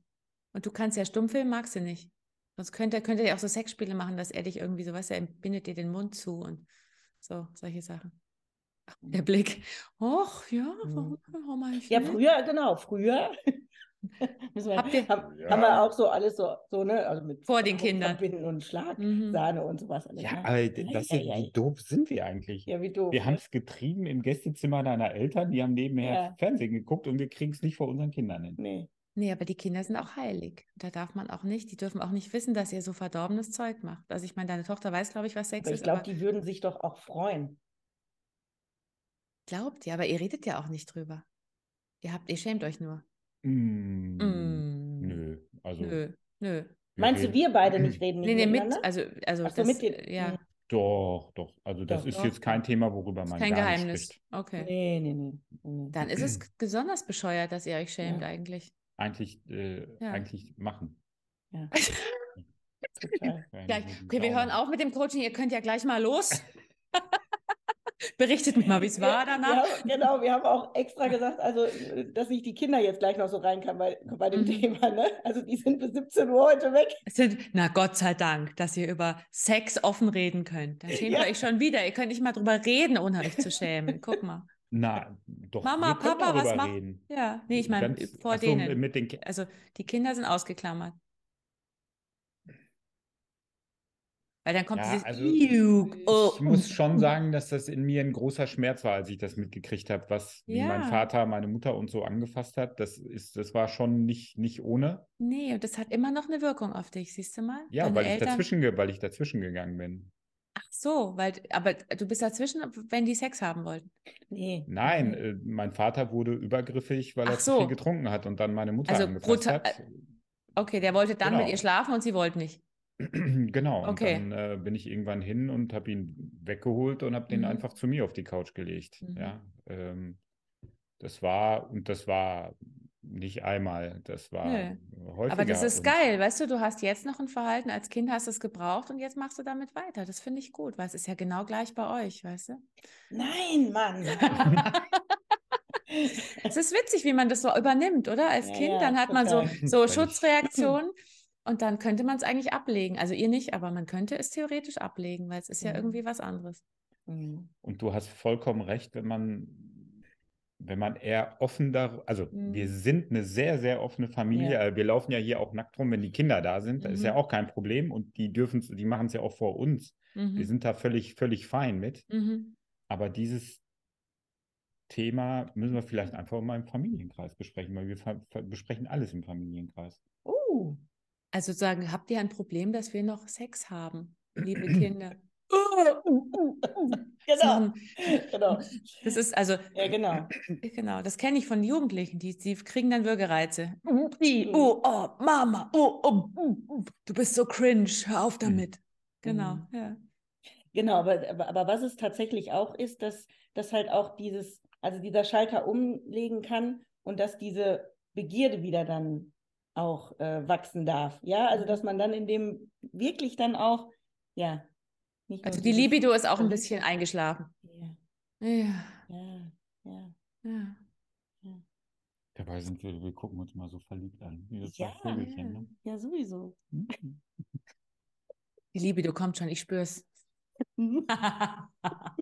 Und du kannst ja Stummfilm, magst du nicht. Sonst könnte, könnte er auch so Sexspiele machen, dass er dich irgendwie so, weißt du, er bindet dir den Mund zu und so, solche Sachen. Ach, der Blick. Och, ja, warum, warum Ja, früher, genau, früher (laughs) wir, Habt ihr, haben, ja. haben, wir auch so alles so, so ne, also mit vor den Kindern Binden und Schlagsahne mhm. und sowas. Alles, ja, ne? aber das ja, ja, wie doof sind wir eigentlich? Ja, wie doof. Wir haben es getrieben im Gästezimmer deiner Eltern, die haben nebenher Fernsehen geguckt und wir kriegen es nicht vor unseren Kindern hin. Nee. Nee, aber die Kinder sind auch heilig. Da darf man auch nicht, die dürfen auch nicht wissen, dass ihr so verdorbenes Zeug macht. Also ich meine, deine Tochter weiß, glaube ich, was Sex aber ist. Ich glaube, die würden sich doch auch freuen. Glaubt ihr, aber ihr redet ja auch nicht drüber. Ihr habt, ihr schämt euch nur. Mm, mm. Nö, also. Nö, nö. Meinst du, wir beide (clears throat) nicht reden? Nee, nee, mit, also, also Ach so, das, mit den, ja. Doch, doch. Also das doch, ist doch. jetzt kein Thema, worüber man kein gar Geheimnis. nicht spricht. Okay. Nee, nee, nee, nee. Dann ist es (clears throat) besonders bescheuert, dass ihr euch schämt ja. eigentlich. Eigentlich, äh, ja. eigentlich machen. Ja. (laughs) Gleich. Okay, wir hören auf mit dem Coaching. Ihr könnt ja gleich mal los. (laughs) Berichtet mir mal, wie es war danach. Ja, genau, wir haben auch extra gesagt, also, dass ich die Kinder jetzt gleich noch so rein kann bei, bei dem mhm. Thema. Ne? Also die sind bis 17 Uhr heute weg. Sind, na Gott sei Dank, dass ihr über Sex offen reden könnt. Da schämt ja. ihr euch schon wieder. Ihr könnt nicht mal drüber reden, ohne euch zu schämen. Guck mal. Na, doch. Mama, Papa, was macht? Ja, nee, ich meine vor so, denen. Mit den also die Kinder sind ausgeklammert. Weil dann kommt ja, dieses also, Ich oh. muss schon sagen, dass das in mir ein großer Schmerz war, als ich das mitgekriegt habe, was ja. mein Vater, meine Mutter und so angefasst hat. Das ist, das war schon nicht, nicht ohne. Nee, und das hat immer noch eine Wirkung auf dich, siehst du mal? Ja, weil ich, dazwischen, weil ich dazwischen gegangen bin. Ach so, weil, aber du bist dazwischen, wenn die Sex haben wollten. Nee. Nein, äh, mein Vater wurde übergriffig, weil Ach er so. zu viel getrunken hat und dann meine Mutter also angefasst hat. Okay, der wollte dann genau. mit ihr schlafen und sie wollte nicht. (clears throat) Genau, okay. und dann äh, bin ich irgendwann hin und habe ihn weggeholt und habe den mhm. einfach zu mir auf die Couch gelegt. Mhm. Ja, ähm, das war, und das war nicht einmal, das war Nö. häufiger. Aber das ist geil, weißt du, du hast jetzt noch ein Verhalten, als Kind hast du es gebraucht und jetzt machst du damit weiter. Das finde ich gut, weil es ist ja genau gleich bei euch, weißt du? Nein, Mann. (laughs) es ist witzig, wie man das so übernimmt, oder? Als ja, Kind, dann hat man so, so Schutzreaktionen und dann könnte man es eigentlich ablegen. Also ihr nicht, aber man könnte es theoretisch ablegen, weil es ist ja, ja irgendwie was anderes. Mhm. Und du hast vollkommen recht, wenn man, wenn man eher offen da, also mhm. wir sind eine sehr, sehr offene Familie. Ja. Wir laufen ja hier auch nackt rum, wenn die Kinder da sind. Das mhm. ist ja mhm. auch kein Problem und die dürfen die machen es ja auch vor uns. Mhm. Wir sind da völlig, völlig fein mit. Mhm. Aber dieses Thema müssen wir vielleicht einfach mal im Familienkreis besprechen, weil wir besprechen alles im Familienkreis. Oh, also sagen, habt ihr ein Problem, dass wir noch Sex haben, liebe (clears throat) Kinder? genau. genau. Das ist also. Ja, genau. Genau, das kenne ich von Jugendlichen, die, die kriegen dann Würgereize. Oh, oh, Mama, oh, oh, du bist so cringe, hör auf damit. Genau, mhm. ja. Genau, aber, aber, aber was es tatsächlich auch ist, dass, dass halt auch dieses, also dieser Schalter umlegen kann und dass diese Begierde wieder dann auch äh, wachsen darf. Ja, also dass man dann in dem wirklich dann auch, ja. also die Libido ist auch ein bisschen eingeschlafen. Ja. Ja. Ja. Ja. ja. ja. Dabei sind wir, wir gucken uns mal so verliebt an. Ja, ja. Ne? ja, sowieso. Hm? Die Libido kommt schon, ich spür's. (laughs) (laughs)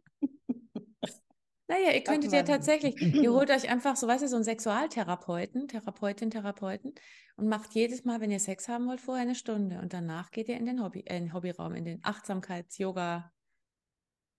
Naja, ihr könntet ja tatsächlich, ihr (clears throat) holt euch einfach so, weißt du, so einen Sexualtherapeuten, Therapeutin, Therapeuten und macht jedes Mal, wenn ihr Sex haben wollt, vorher eine Stunde und danach geht ihr in den Hobby, äh, in den Hobbyraum, in den Achtsamkeits-Yoga.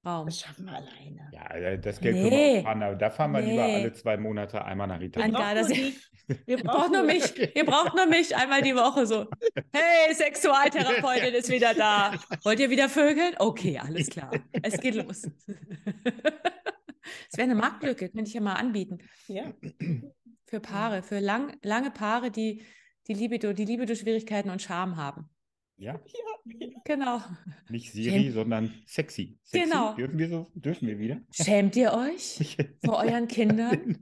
Raum. Das schaffen wir alleine. Ja, das Geld nee. können wir auch fahren, aber da fahren wir nee. lieber alle zwei Monate einmal nach Italien. Nein, das (laughs) ihr braucht nur mich. Ihr braucht nur mich einmal die Woche so. Hey, Sexualtherapeutin ist wieder da. Wollt ihr wieder vögeln? Okay, alles klar. Es geht los. (laughs) Es wäre eine Marktlücke, könnte ich ja mal anbieten. Ja. Für Paare, für lang, lange Paare, die die Libido, die Libido-Schwierigkeiten und Scham haben. Ja. ja. Genau. Nicht Siri, Schämt. sondern sexy. sexy. Genau. Dürfen wir so? Dürfen wir wieder? Schämt ihr euch (laughs) vor euren Kindern?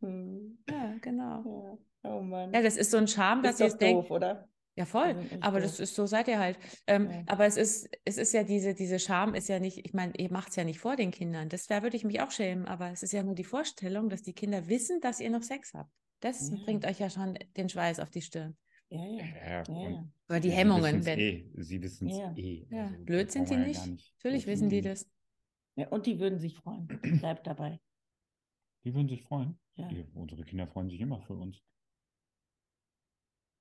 (laughs) ja, genau. Ja. Oh Mann. Ja, das ist so ein Charme, dass ihr es denkt. oder? Ja, voll. Aber das ist so seid ihr halt. Ähm, ja. Aber es ist, es ist ja diese, diese Scham ist ja nicht, ich meine, ihr macht es ja nicht vor den Kindern. Das, da würde ich mich auch schämen, aber es ist ja nur die Vorstellung, dass die Kinder wissen, dass ihr noch Sex habt. Das ja. bringt euch ja schon den Schweiß auf die Stirn. Ja, ja. ja, ja. Oder die Hemmungen. Wenn... Eh. Sie wissen es eh. Ja. Also, Blöd sind sie nicht. nicht. Natürlich wissen die das. Ja, und die würden sich freuen. (clears throat) Bleibt dabei. Die würden sich freuen. Ja. Die, unsere Kinder freuen sich immer für uns.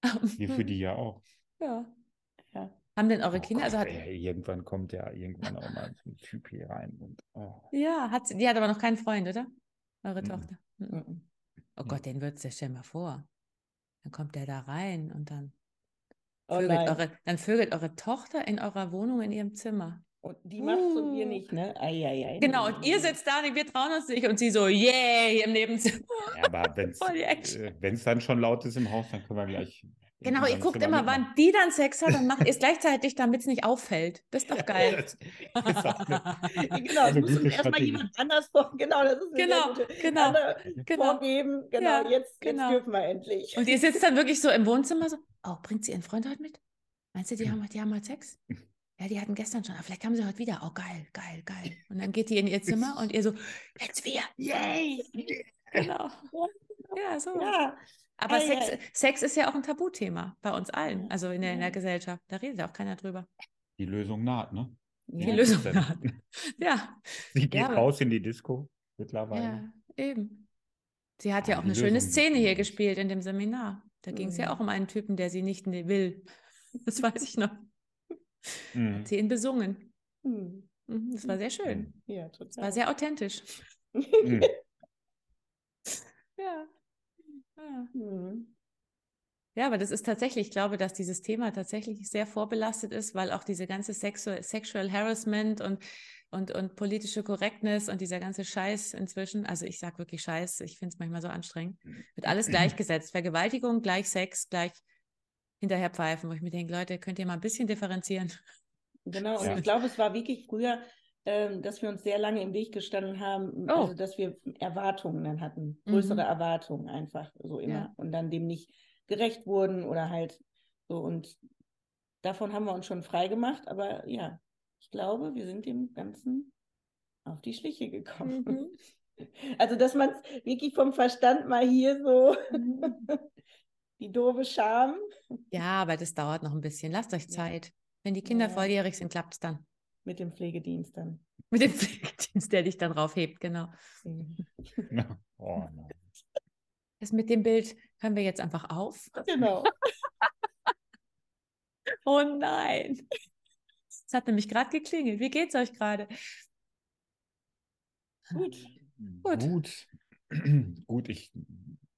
(laughs) Wir für die ja auch. Ja. ja. Haben denn eure oh Kinder, also Gott, also hat, ey, irgendwann kommt ja irgendwann auch mal ein Typ hier rein. Und, oh. Ja, hat sie, die hat aber noch keinen Freund, oder? Eure mhm. Tochter. Mhm. Oh Gott, den würdest du stell mal vor. Dann kommt der da rein und dann oh vögelt, eure, dann vögelt eure Tochter in eurer Wohnung in ihrem Zimmer. Und die macht uh. so wir nicht, ne? Ai, ai, ai, genau, und ihr sitzt da und wir trauen uns nicht und sie so, yay, im Nebenzimmer. Ja, (laughs) aber wenn es äh, dann schon laut ist im Haus, dann können wir gleich. (laughs) Genau, ihr guckt immer, wann die dann Sex hat und macht ihr es gleichzeitig, damit es nicht auffällt. Das ist doch geil. das, (laughs) das eine, genau, es muss erstmal jemand anders vor. Genau, das ist genau, genau, genau. vorgeben. Genau, ja, jetzt, genau. jetzt dürfen wir endlich. Und ihr sitzt dann wirklich so im Wohnzimmer so, oh, bringt sie ihren Freund heute mit? Meinst du, die haben, die haben halt Sex? Ja, die hatten gestern schon, aber vielleicht haben sie heute wieder. Oh, geil, geil, geil. Und dann geht die in ihr Zimmer und ihr so, jetzt wir, yay! (laughs) Genau. Ja, so. Ja. Aber hey, Sex, hey. Sex ist ja auch ein Tabuthema bei uns allen, also in der, in der Gesellschaft. Da redet ja auch keiner drüber. Die Lösung naht, ne? Die ja, Lösung naht. (laughs) Ja. Sie geht ja, raus in die Disco. mittlerweile. Ja, eben. Sie hat ja, ja auch eine schöne Szene hier gespielt in dem Seminar. Da mhm. ging es ja auch um einen Typen, der sie nicht will. (laughs) Das weiß ich noch. Mhm. Hat sie ihn besungen. Mhm. mhm das war sehr schön. Mhm. Ja, total. Das war sehr authentisch. Mhm. (laughs) ja. Ja. ja, aber das ist tatsächlich, ich glaube, dass dieses Thema tatsächlich sehr vorbelastet ist, weil auch diese ganze Sexual, Sexual Harassment und und, und politische Correctness und dieser ganze Scheiß inzwischen, also ich sage wirklich Scheiß, ich finde es manchmal so anstrengend, wird alles gleichgesetzt. Vergewaltigung gleich Sex, gleich hinterher pfeifen, wo ich mir denke, Leute, könnt ihr mal ein bisschen differenzieren. Genau, und ja. ich glaube, es war wirklich früher, ähm, dass wir uns sehr lange im Weg gestanden haben, oh. also dass wir Erwartungen dann hatten, größere mhm. Erwartungen einfach so immer ja. und dann dem nicht gerecht wurden oder halt so und davon haben wir uns schon frei gemacht, aber ja, ich glaube, wir sind dem Ganzen auf die Schliche gekommen. Mhm. (laughs) Also, dass man es wirklich vom Verstand mal hier so mhm. (laughs) die doofe Scham. Ja, aber das dauert noch ein bisschen. Lasst euch Zeit. Ja. Wenn die Kinder ja. volljährig sind, klappt es dann. Mit dem Pflegedienst dann. Mit dem (laughs) Pflegedienst, der dich dann raufhebt, genau. oh, das mit dem Bild hören wir jetzt einfach auf. Genau. (laughs) oh nein. Es hat nämlich gerade geklingelt. Wie geht's euch gerade? Gut. Gut. Gut. (clears throat) Gut, ich,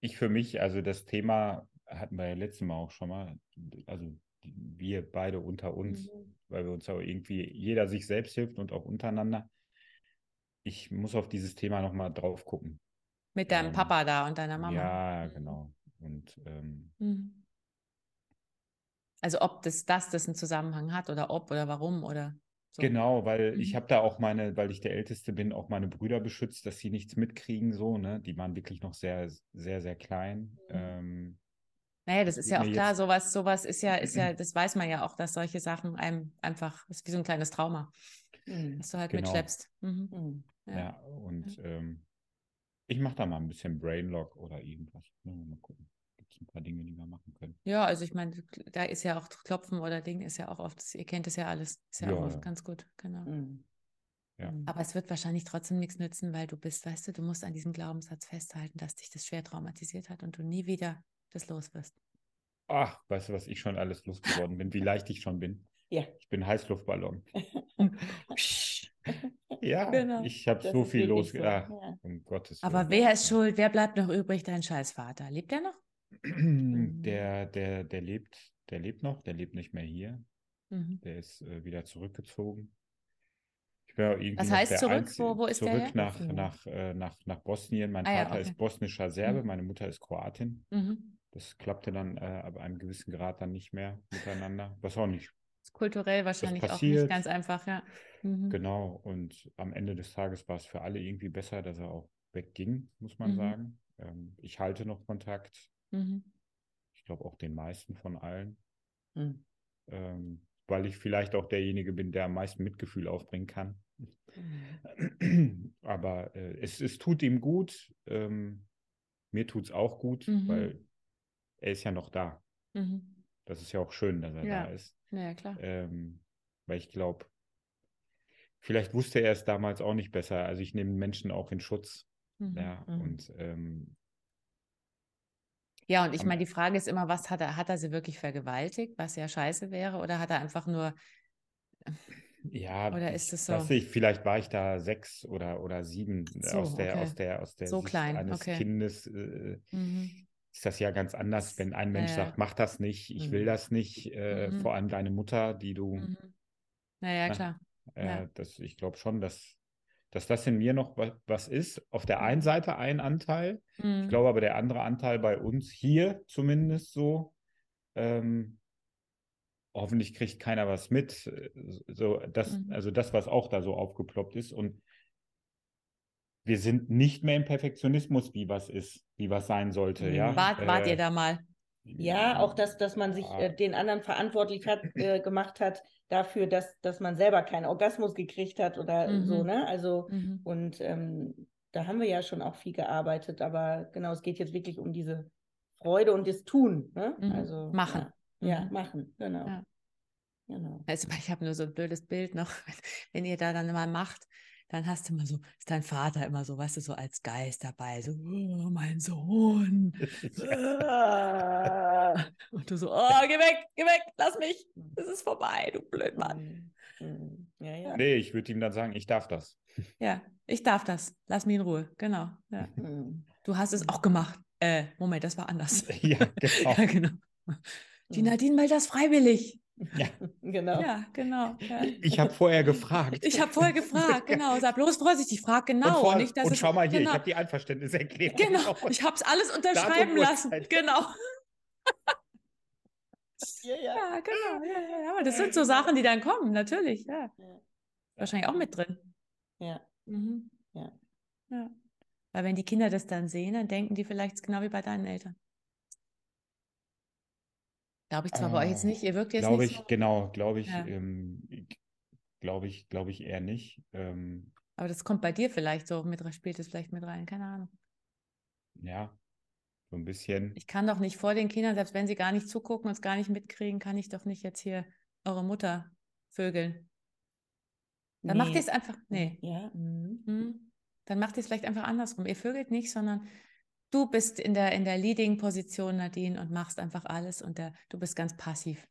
ich für mich, also das Thema hatten wir ja letztes Mal auch schon mal, also wir beide unter uns, mhm. weil wir uns auch irgendwie, jeder sich selbst hilft und auch untereinander. Ich muss auf dieses Thema nochmal drauf gucken. Mit deinem ähm, Papa da und deiner Mama. Ja, genau. Und ähm, mhm. Also ob das, das das einen Zusammenhang hat oder ob oder warum oder so. Genau, weil mhm. ich habe da auch meine, weil ich der Älteste bin, auch meine Brüder beschützt, dass sie nichts mitkriegen, so, ne? Die waren wirklich noch sehr, sehr, sehr klein. Mhm. Ähm, naja, das ist ja auch klar, sowas, sowas ist ja, ist ja, (clears throat) das weiß man ja auch, dass solche Sachen einem einfach, ist wie so ein kleines Trauma, mhm. das du halt genau. mitschleppst. Mhm. mhm. Ja. ja. und ähm, ich mache da mal ein bisschen Brainlock oder irgendwas. Mal gucken gibt ein paar Dinge, die wir machen können. Ja, also ich meine, da ist ja auch Klopfen oder Ding ist ja auch oft, ihr kennt es ja alles, ist ja, ja auch oft ganz gut, genau. Mhm. Ja. Mhm. Aber es wird wahrscheinlich trotzdem nichts nützen, weil du bist, weißt du, du musst an diesem Glaubenssatz festhalten, dass dich das schwer traumatisiert hat und du nie wieder das los wirst. Ach, weißt du, was ich schon alles losgeworden bin, wie leicht ich schon bin? (laughs) Ja. Ich bin Heißluftballon. (laughs) ja, genau. ich habe so viel los. So. Ah, ja. um Gottes Aber wer ist schuld? Wer bleibt noch übrig? Dein Scheißvater. Lebt er noch? (clears throat) Mhm. Der, der, der lebt, der lebt noch, der lebt nicht mehr hier. Mhm. Der ist äh, wieder zurückgezogen. Ich war irgendwie Was heißt zurück? Einzige, wo, wo ist zurück der nach, nach, äh, nach, nach Bosnien. Mein ah, Vater ja, okay. ist bosnischer Serbe, mhm. meine Mutter ist Kroatin. Mhm. Das klappte dann äh, ab einem gewissen Grad dann nicht mehr miteinander. Was auch nicht. Das ist kulturell wahrscheinlich auch nicht ganz einfach, ja. Mhm. Genau. Und am Ende des Tages war es für alle irgendwie besser, dass er auch wegging, muss man mhm. sagen. Ähm, ich halte noch Kontakt Mhm. Ich glaube auch den meisten von allen. Mhm. Ähm, weil ich vielleicht auch derjenige bin, der am meisten Mitgefühl aufbringen kann. Mhm. Aber äh, es, es tut ihm gut. Ähm, mir tut es auch gut, mhm. weil er ist ja noch da. Mhm. Das ist ja auch schön, dass er ja. da ist. Ja, klar. Ähm, weil ich glaube, vielleicht wusste er es damals auch nicht besser. Also ich nehme Menschen auch in Schutz. Mhm. Ja, mhm. und ähm, ja, und ich meine, die Frage ist immer, was hat er, hat er sie wirklich vergewaltigt, was ja scheiße wäre, oder hat er einfach nur. Ja, oder ist es so? Weiß ich, vielleicht war ich da sechs oder, oder sieben so, aus der, okay. aus der, aus der so Sicht klein. eines okay. Kindes. Äh, mhm. Ist das ja ganz anders, wenn ein Mensch naja. sagt, mach das nicht, ich mhm. will das nicht, äh, mhm. vor allem deine Mutter, die du. Mhm. Naja, na, klar. Äh, ja. Das, ich glaube schon, dass dass das in mir noch was ist. Auf der einen Seite ein Anteil. Mhm. Ich glaube aber, der andere Anteil bei uns hier zumindest so, ähm, hoffentlich kriegt keiner was mit. So, das, mhm. Also das, was auch da so aufgeploppt ist. Und wir sind nicht mehr im Perfektionismus, wie was ist, wie was sein sollte. Mhm. Ja? Wart, wart äh, ihr da mal? Ja, auch dass, dass man sich äh, den anderen verantwortlich hat, (clears throat) äh, gemacht hat dafür, dass, dass man selber keinen Orgasmus gekriegt hat oder mhm. so, ne? Also, mhm. und ähm, da haben wir ja schon auch viel gearbeitet, aber genau, es geht jetzt wirklich um diese Freude und das Tun, ne? Mhm. Also machen. Ja, ja mhm. machen, genau. Ja. genau. Also ich habe nur so ein blödes Bild noch, (laughs) wenn ihr da dann mal macht, dann hast du immer so, ist dein Vater immer so, weißt du, so als Geist dabei, so, oh, mein Sohn. (laughs) Und du so, oh, geh weg, geh weg, lass mich, es ist vorbei, du Blödmann. Mhm. Mhm. Ja, ja. Nee, ich würde ihm dann sagen, ich darf das. (laughs) Ja, ich darf das. Lass mich in Ruhe. Genau. Ja. Mhm. Du hast es auch gemacht. Äh, Moment, das war anders. Ja, genau. (laughs) ja, genau. Die Nadine meldet das freiwillig. Ja, (laughs) genau. Ja, genau. Ja. Ich habe vorher gefragt. Ich habe vorher gefragt, (laughs) genau. Sag bloß vorsichtig, frag genau. Und, vor, nicht, dass und schau mal hier, (laughs) genau. ich habe die Einverständniserklärung. Genau, ich habe es alles unterschreiben lassen. Genau. ja, ja. ja, genau. Ja, ja, Aber das sind so Sachen, die dann kommen, natürlich. Ja. Wahrscheinlich auch mit drin. Ja. Mhm. ja. Ja. Weil wenn die Kinder das dann sehen, dann denken die vielleicht genau wie bei deinen Eltern. Glaube ich zwar äh, bei euch jetzt nicht, ihr wirkt jetzt glaube nicht. Ich, so. Genau, glaube ich, ja. ähm, glaube ich, glaube ich eher nicht. Ähm, Aber das kommt bei dir vielleicht so mit, spielt es vielleicht mit rein, keine Ahnung. Ja, so ein bisschen. Ich kann doch nicht vor den Kindern, selbst wenn sie gar nicht zugucken und es gar nicht mitkriegen, kann ich doch nicht jetzt hier eure Mutter vögeln. Dann nee. macht ihr es einfach. Nee. Ja. Mhm. Mhm dann macht ihr es vielleicht einfach andersrum. Ihr vögelt nicht, sondern du bist in der, in der Leading-Position, Nadine, und machst einfach alles und der, du bist ganz passiv.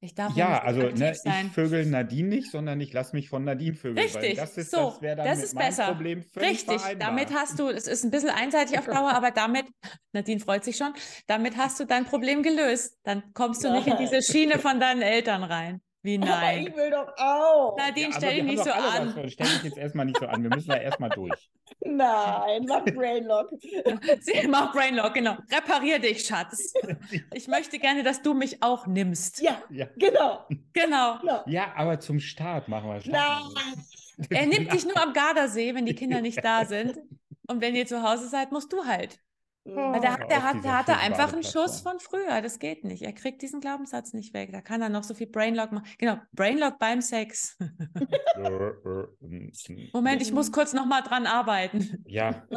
Ich darf ja, also ne, ich vögel Nadine nicht, sondern ich lasse mich von Nadine vögeln. Richtig, das ist, so, das, das ist besser. Problem Richtig, vereinbar. damit hast du, es ist ein bisschen einseitig auf Dauer, aber damit, (laughs) Nadine freut sich schon, damit hast du dein Problem gelöst. Dann kommst du nicht in diese Schiene von deinen (laughs) Eltern rein. Wie nein? Aber ich will doch auch. Nadine, ja, stell dich nicht so an. Stell dich jetzt erstmal nicht so an. Wir müssen da erstmal (laughs) durch. Nein, mach (laughs) Brainlock. mach Brainlock, genau. Reparier dich, Schatz. (laughs) Ich möchte gerne, dass du mich auch nimmst. Ja, ja. genau. Genau. Ja, aber zum Start machen wir Start. Nein. Er nimmt dich nur am Gardasee, wenn die Kinder nicht da sind. Und wenn ihr zu Hause seid, musst du halt. Weil da hat, der hat, der hatte einfach einen Schuss von früher. Das geht nicht. Er kriegt diesen Glaubenssatz nicht weg. Da kann er noch so viel Brainlock machen. Genau, Brainlock beim Sex. Moment, ich muss kurz noch mal dran arbeiten. Ja. (laughs)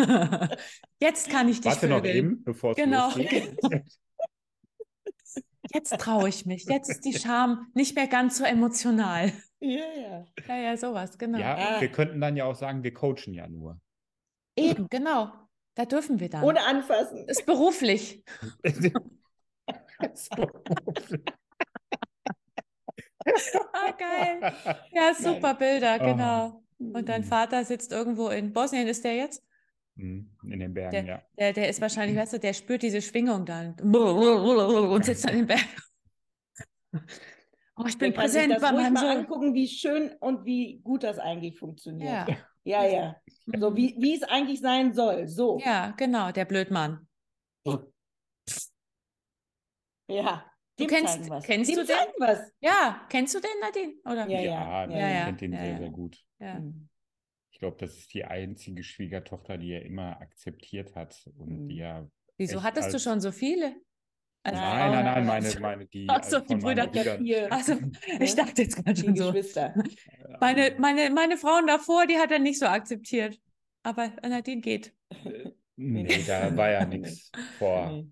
(laughs) Jetzt kann ich dich Warte vögeln. noch eben, bevor es genau. (laughs) Jetzt traue ich mich. Jetzt ist die Scham nicht mehr ganz so emotional. Ja, ja. Ja, ja, sowas, genau. Ja, wir könnten dann ja auch sagen, wir coachen ja nur. Eben, genau. Da dürfen wir dann. Ohne anfassen. Ist beruflich. (laughs) ist ah, geil. Ja, super Bilder, genau. Und dein Vater sitzt irgendwo in Bosnien, ist der jetzt? Hm, in den Bergen, der, ja. Der, der ist wahrscheinlich, weißt du, der spürt diese Schwingung dann (laughs) und sitzt an den Bergen. Oh, ich bin präsent bei meinem mal angucken, wie schön und wie gut das eigentlich funktioniert. Ja, ja. ja. So wie, wie es eigentlich sein soll. So. Ja, genau, der Blödmann. Ja. Du kennst, kennst du den? Was. Ja, kennst du den, Nadine? Oder? Ja, ja, ja, ja, ich kenne den sehr, sehr gut. Ja. Mhm. Ich glaube, das ist die einzige Schwiegertochter, die er immer akzeptiert hat und mhm. die er. Wieso hattest du schon so viele? Also nein, nein, nein, meine, (laughs) meine die, Achso, die Brüder. Also, (laughs) ich dachte jetzt gerade schon so. Geschwister. Meine, meine, meine Frauen davor, die hat er nicht so akzeptiert. Aber Nadine geht. Nee, da (laughs) war ja nichts vor.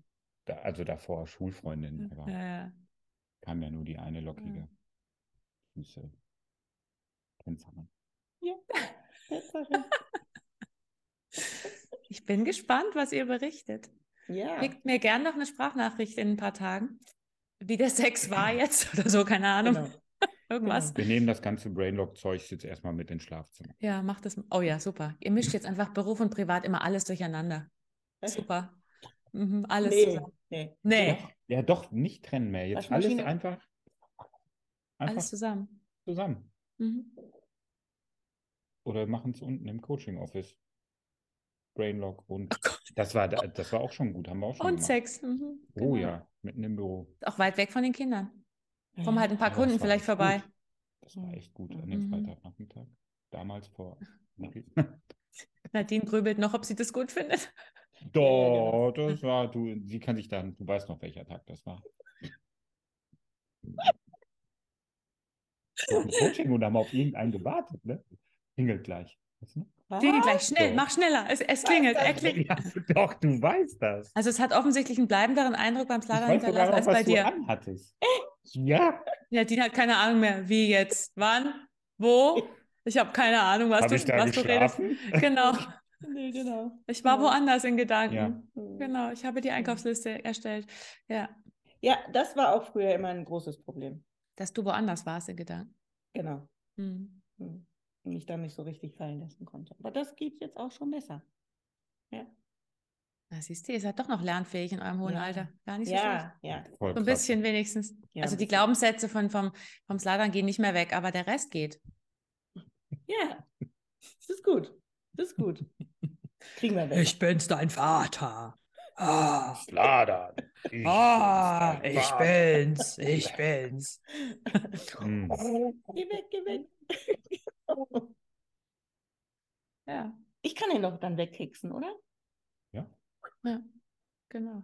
Da, also davor Schulfreundin. Aber ja, ja. kam ja nur die eine lockige, süße Tänzerin. Ja. Ich bin gespannt, was ihr berichtet. Ja. Schickt mir gern noch eine Sprachnachricht in ein paar Tagen, wie der Sex war jetzt oder so, keine Ahnung. Genau. (laughs) Irgendwas. Genau. Wir nehmen das ganze Brainlock-Zeug jetzt erstmal mit ins Schlafzimmer. Ja, macht das. Oh ja, super. Ihr mischt jetzt einfach Beruf und Privat immer alles durcheinander. Super. Mhm, alles nee, zusammen. Nee. nee. Ja, doch, nicht trennen mehr. Jetzt alles einfach, einfach. Alles zusammen. Zusammen. Mhm. Oder machen es unten im Coaching-Office. Brainlock und das war das war auch schon gut, haben wir auch schon Und gemacht. Sex. Mhm, genau. Oh ja, mitten im Büro. Auch weit weg von den Kindern. Kommen halt ein paar ja, Kunden vielleicht vorbei. Gut. Das war echt gut an dem mhm. Freitagnachmittag. Damals vor. (laughs) (laughs) Nadine grübelt noch, ob sie das gut findet. Doch, (laughs) das war, du, sie kann sich dann, du weißt noch, welcher Tag das war. Coaching und haben auf irgendeinen gewartet, ne? Klingelt gleich. Weißt du? Klingelt gleich, schnell, mach schneller. Es, es (laughs) klingelt, er klingelt. Ja, doch, du weißt das. Also es hat offensichtlich einen bleibenderen Eindruck beim Slader hinterlassen als bei dir. Du anhattest. Ja. Ja, die hat keine Ahnung mehr. Wie jetzt? Wann? Wo? Ich habe keine Ahnung, was, hab du, ich da was du redest. (laughs) Genau. (laughs) Nee, genau. Ich war Ja. woanders in Gedanken. Ja. Genau, ich habe die Einkaufsliste erstellt. Ja, Ja, das war auch früher immer ein großes Problem. dass du woanders warst in Gedanken. Genau. Hm. Hm. Mich da nicht so richtig fallen lassen konnte. Aber das geht jetzt auch schon besser. Ja. Na, siehst du, ihr seid doch noch lernfähig in eurem hohen Ja. Alter. Gar nicht so schlecht. Ja, ja. Voll So ein krass. bisschen wenigstens. Ja, also die. Glaubenssätze von, vom, vom Sladan gehen nicht mehr weg, aber der Rest geht. Ja. Das ist gut. Das ist gut. Kriegen wir weg. bin's, dein Vater. Ah, Sladan. Ich ah, bin's, ich bin's, ich bin's. (laughs) Geh weg, geh weg. Ja, Ich kann ihn doch dann wegkriegsen, oder? ja, genau.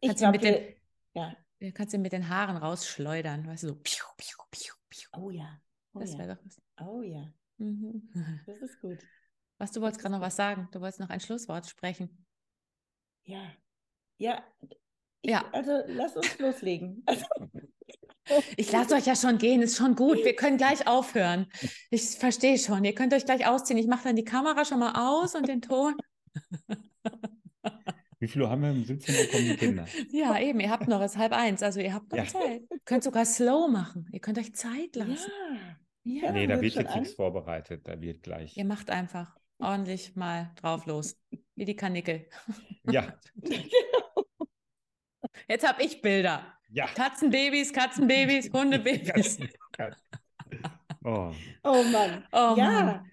Ich Kannst du mit glaub, den- wir- ja. Kannst ihn mit den Haaren rausschleudern, weißt du, so. Piu, piu, piu, piu. Oh ja. Oh Das ja. wäre doch was. Oh ja. Mhm. Das ist gut. Was, du wolltest gerade noch was sagen? Du wolltest noch ein Schlusswort sprechen. Ja. Ja. Ich, Ja. Also lass uns loslegen. Also, (laughs) Ich lasse euch ja schon gehen, ist schon gut. Wir können gleich aufhören. Ich verstehe schon. Ihr könnt euch gleich ausziehen. Ich mache dann die Kamera schon mal aus und den Ton. (laughs) Wie viel Uhr haben wir? Um 17 Uhr kommen die Kinder. Ja, eben. Ihr habt noch, es ist halb eins. Also ihr habt noch Ja. Zeit. Ihr könnt sogar slow machen. Ihr könnt euch Zeit lassen. Ja. Ja. Nee, da wird jetzt an? nichts vorbereitet. Da wird gleich. Ihr macht einfach ordentlich mal drauf los. Wie die Kanickel. Ja, (laughs) Jetzt habe ich Bilder. Ja. Katzenbabys, Katzenbabys, (laughs) Hundebabys. (laughs) Oh, Oh Mann. Oh ja. Mann.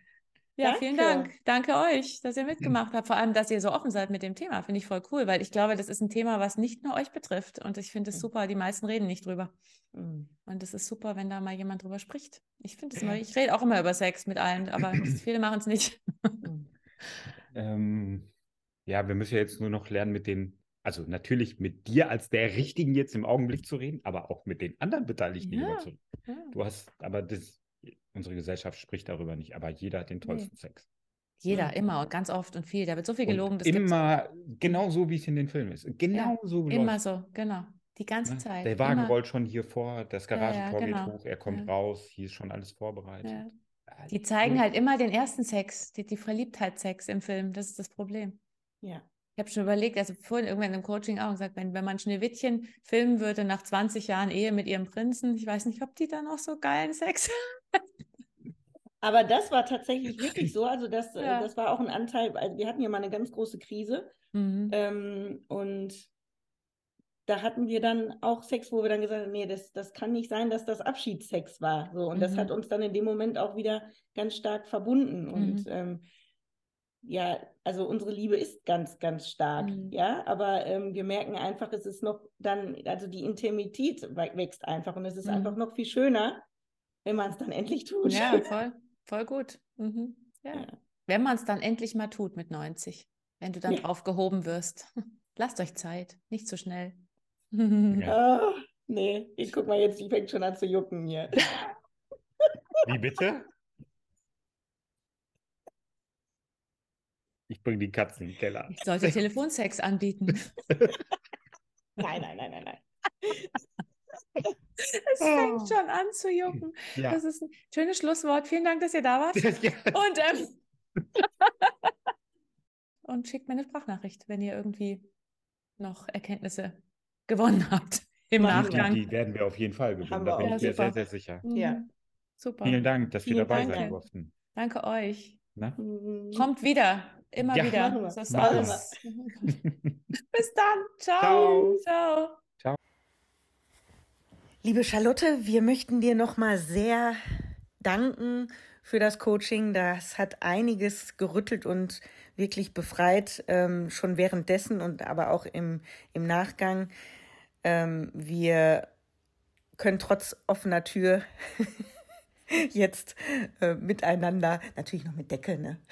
Ja, vielen Danke. Dank. Danke euch, dass ihr mitgemacht habt. Vor allem, dass ihr so offen seid mit dem Thema. Finde ich voll cool, weil ich glaube, das ist ein Thema, was nicht nur euch betrifft. Und ich finde es super, die meisten reden nicht drüber. Mhm. Und es ist super, wenn da mal jemand drüber spricht. Ich finde es immer, ich rede auch immer über Sex mit allen, aber (clears throat) viele machen es nicht. ähm, ja, wir müssen ja jetzt nur noch lernen, mit den, also natürlich mit dir als der Richtigen jetzt im Augenblick zu reden, aber auch mit den anderen Beteiligten Ja. immer zu Du hast, aber das, unsere Gesellschaft spricht darüber nicht, aber jeder hat den tollsten Sex. Jeder, immer und ganz oft und viel. Da wird so viel gelogen. Das gibt's immer genau so, wie es in den Filmen ist. Genau so immer läuft's, so, genau. Die ganze ne? Zeit. Der Wagen immer. rollt schon hier vor, das Ja, ja, Garagentor genau. geht hoch, er kommt Ja. raus, hier ist schon alles vorbereitet. Ja. Ah, Die zeigen so- halt immer den ersten Sex, die, die Verliebtheitssex im Film. Das ist das Problem. Ja. Ich habe schon überlegt, also vorhin irgendwann im Coaching auch gesagt, wenn, wenn man Schneewittchen filmen würde nach 20 Jahren Ehe mit ihrem Prinzen, ich weiß nicht, ob die dann auch so geilen Sex (laughs) Aber das war tatsächlich wirklich so. Also das, äh, Ja. das war auch ein Anteil. Also wir hatten ja mal eine ganz große Krise. Mhm. Ähm, und da hatten wir dann auch Sex, wo wir dann gesagt haben, nee, das, das kann nicht sein, dass das Abschiedssex war. So, und das Mhm. hat uns dann in dem Moment auch wieder ganz stark verbunden. Und Mhm. ähm, ja, also unsere Liebe ist ganz, ganz stark, Mhm. ja, aber ähm, wir merken einfach, es ist noch dann, also die Intimität wä- wächst einfach und es ist Mhm. einfach noch viel schöner, wenn man es dann (laughs) endlich tut. Ja, voll, voll gut. Mhm. Ja. Ja. Wenn man es dann endlich mal tut mit 90, wenn du dann Ja. drauf gehoben wirst. (laughs) Lasst euch Zeit, nicht so schnell. Ja. Ah, nee, ich guck mal jetzt, die fängt schon an zu jucken hier. Wie bitte? Ich bringe die Katzen in den Keller. Ich sollte Telefonsex anbieten. (laughs) Nein, nein, nein, nein, nein. Es fängt Oh. schon an zu jucken. Ja. Das ist ein schönes Schlusswort. Vielen Dank, dass ihr da wart. (laughs) Ja. Und, ähm, (laughs) und schickt mir eine Sprachnachricht, wenn ihr irgendwie noch Erkenntnisse gewonnen habt im wir. Nachgang. Die, die werden wir auf jeden Fall gewinnen. Da wir bin ich mir sehr, super. sehr sicher. Mhm. Ja. Super. Vielen Dank, dass wir Vielen dabei Dank. sein durften. Danke euch. Na? Mhm. Kommt wieder. Immer Ja. wieder. Das ist Machen wir. alles. (laughs) Bis dann. Ciao. Ciao. Ciao. Liebe Charlotte, wir möchten dir nochmal sehr danken für das Coaching. Das hat einiges gerüttelt und wirklich befreit, ähm, schon währenddessen und aber auch im, im Nachgang. Ähm, wir können trotz offener Tür (laughs) jetzt äh, miteinander, natürlich noch mit Deckel, ne? (laughs)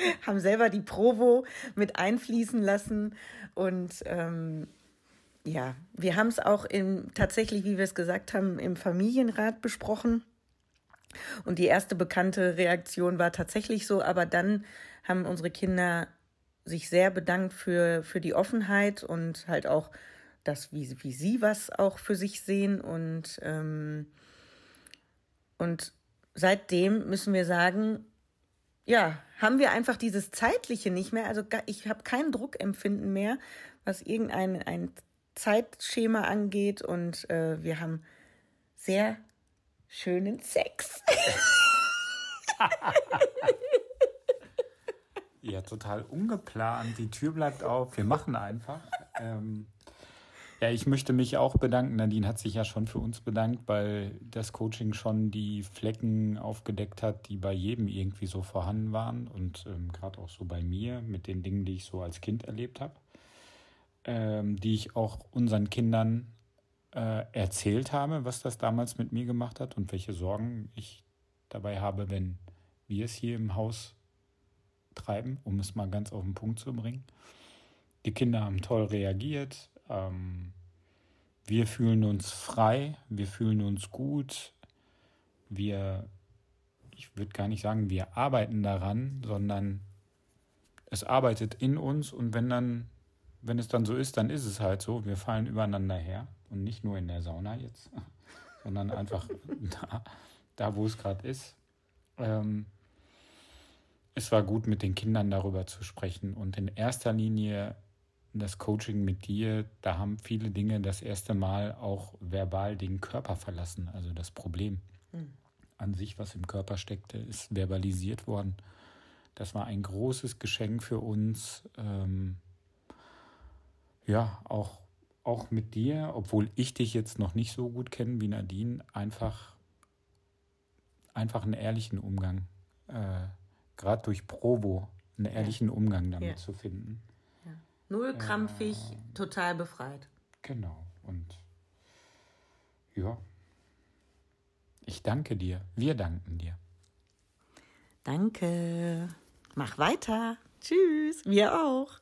(laughs) haben selber die Provo mit einfließen lassen und ähm, ja, wir haben es auch im, tatsächlich, wie wir es gesagt haben, im Familienrat besprochen. Und die erste bekannte Reaktion war tatsächlich so, aber dann haben unsere Kinder sich sehr bedankt für, für die Offenheit und halt auch, das, wie, wie sie was auch für sich sehen. Und, ähm, und seitdem müssen wir sagen, ja, haben wir einfach dieses Zeitliche nicht mehr. Also ich habe kein Druckempfinden mehr, was irgendein ein Zeitschema angeht. Und äh, wir haben sehr schönen Sex. (laughs) ja, total ungeplant. Die Tür bleibt auf. Wir machen einfach. Ähm, ja, ich möchte mich auch bedanken. Nadine hat sich ja schon für uns bedankt, weil das Coaching schon die Flecken aufgedeckt hat, die bei jedem irgendwie so vorhanden waren und ähm, gerade auch so bei mir mit den Dingen, die ich so als Kind erlebt habe, ähm, die ich auch unseren Kindern äh, erzählt habe, was das damals mit mir gemacht hat und welche Sorgen ich dabei habe, wenn wir es hier im Haus treiben, um es mal ganz auf den Punkt zu bringen. Die Kinder haben toll reagiert. Ähm, wir fühlen uns frei, wir fühlen uns gut. Wir, ich würde gar nicht sagen, wir arbeiten daran, sondern es arbeitet in uns und wenn dann, wenn es dann so ist, dann ist es halt so. Wir fallen übereinander her und nicht nur in der Sauna jetzt, (laughs) sondern einfach (laughs) da, da wo es gerade ist. Ähm, es war gut, mit den Kindern darüber zu sprechen und in erster Linie das Coaching mit dir, da haben viele Dinge das erste Mal auch verbal den Körper verlassen. Also das Problem mhm. an sich, was im Körper steckte, ist verbalisiert worden. Das war ein großes Geschenk für uns. Ähm, ja, auch, auch mit dir, obwohl ich dich jetzt noch nicht so gut kenne wie Nadine, einfach, einfach einen ehrlichen Umgang, äh, gerade durch Provo, einen ehrlichen Umgang damit ja. zu finden. Null krampfig, äh, total befreit. Genau. Und ja, ich danke dir. Wir danken dir. Danke. Mach weiter. Tschüss. Wir auch.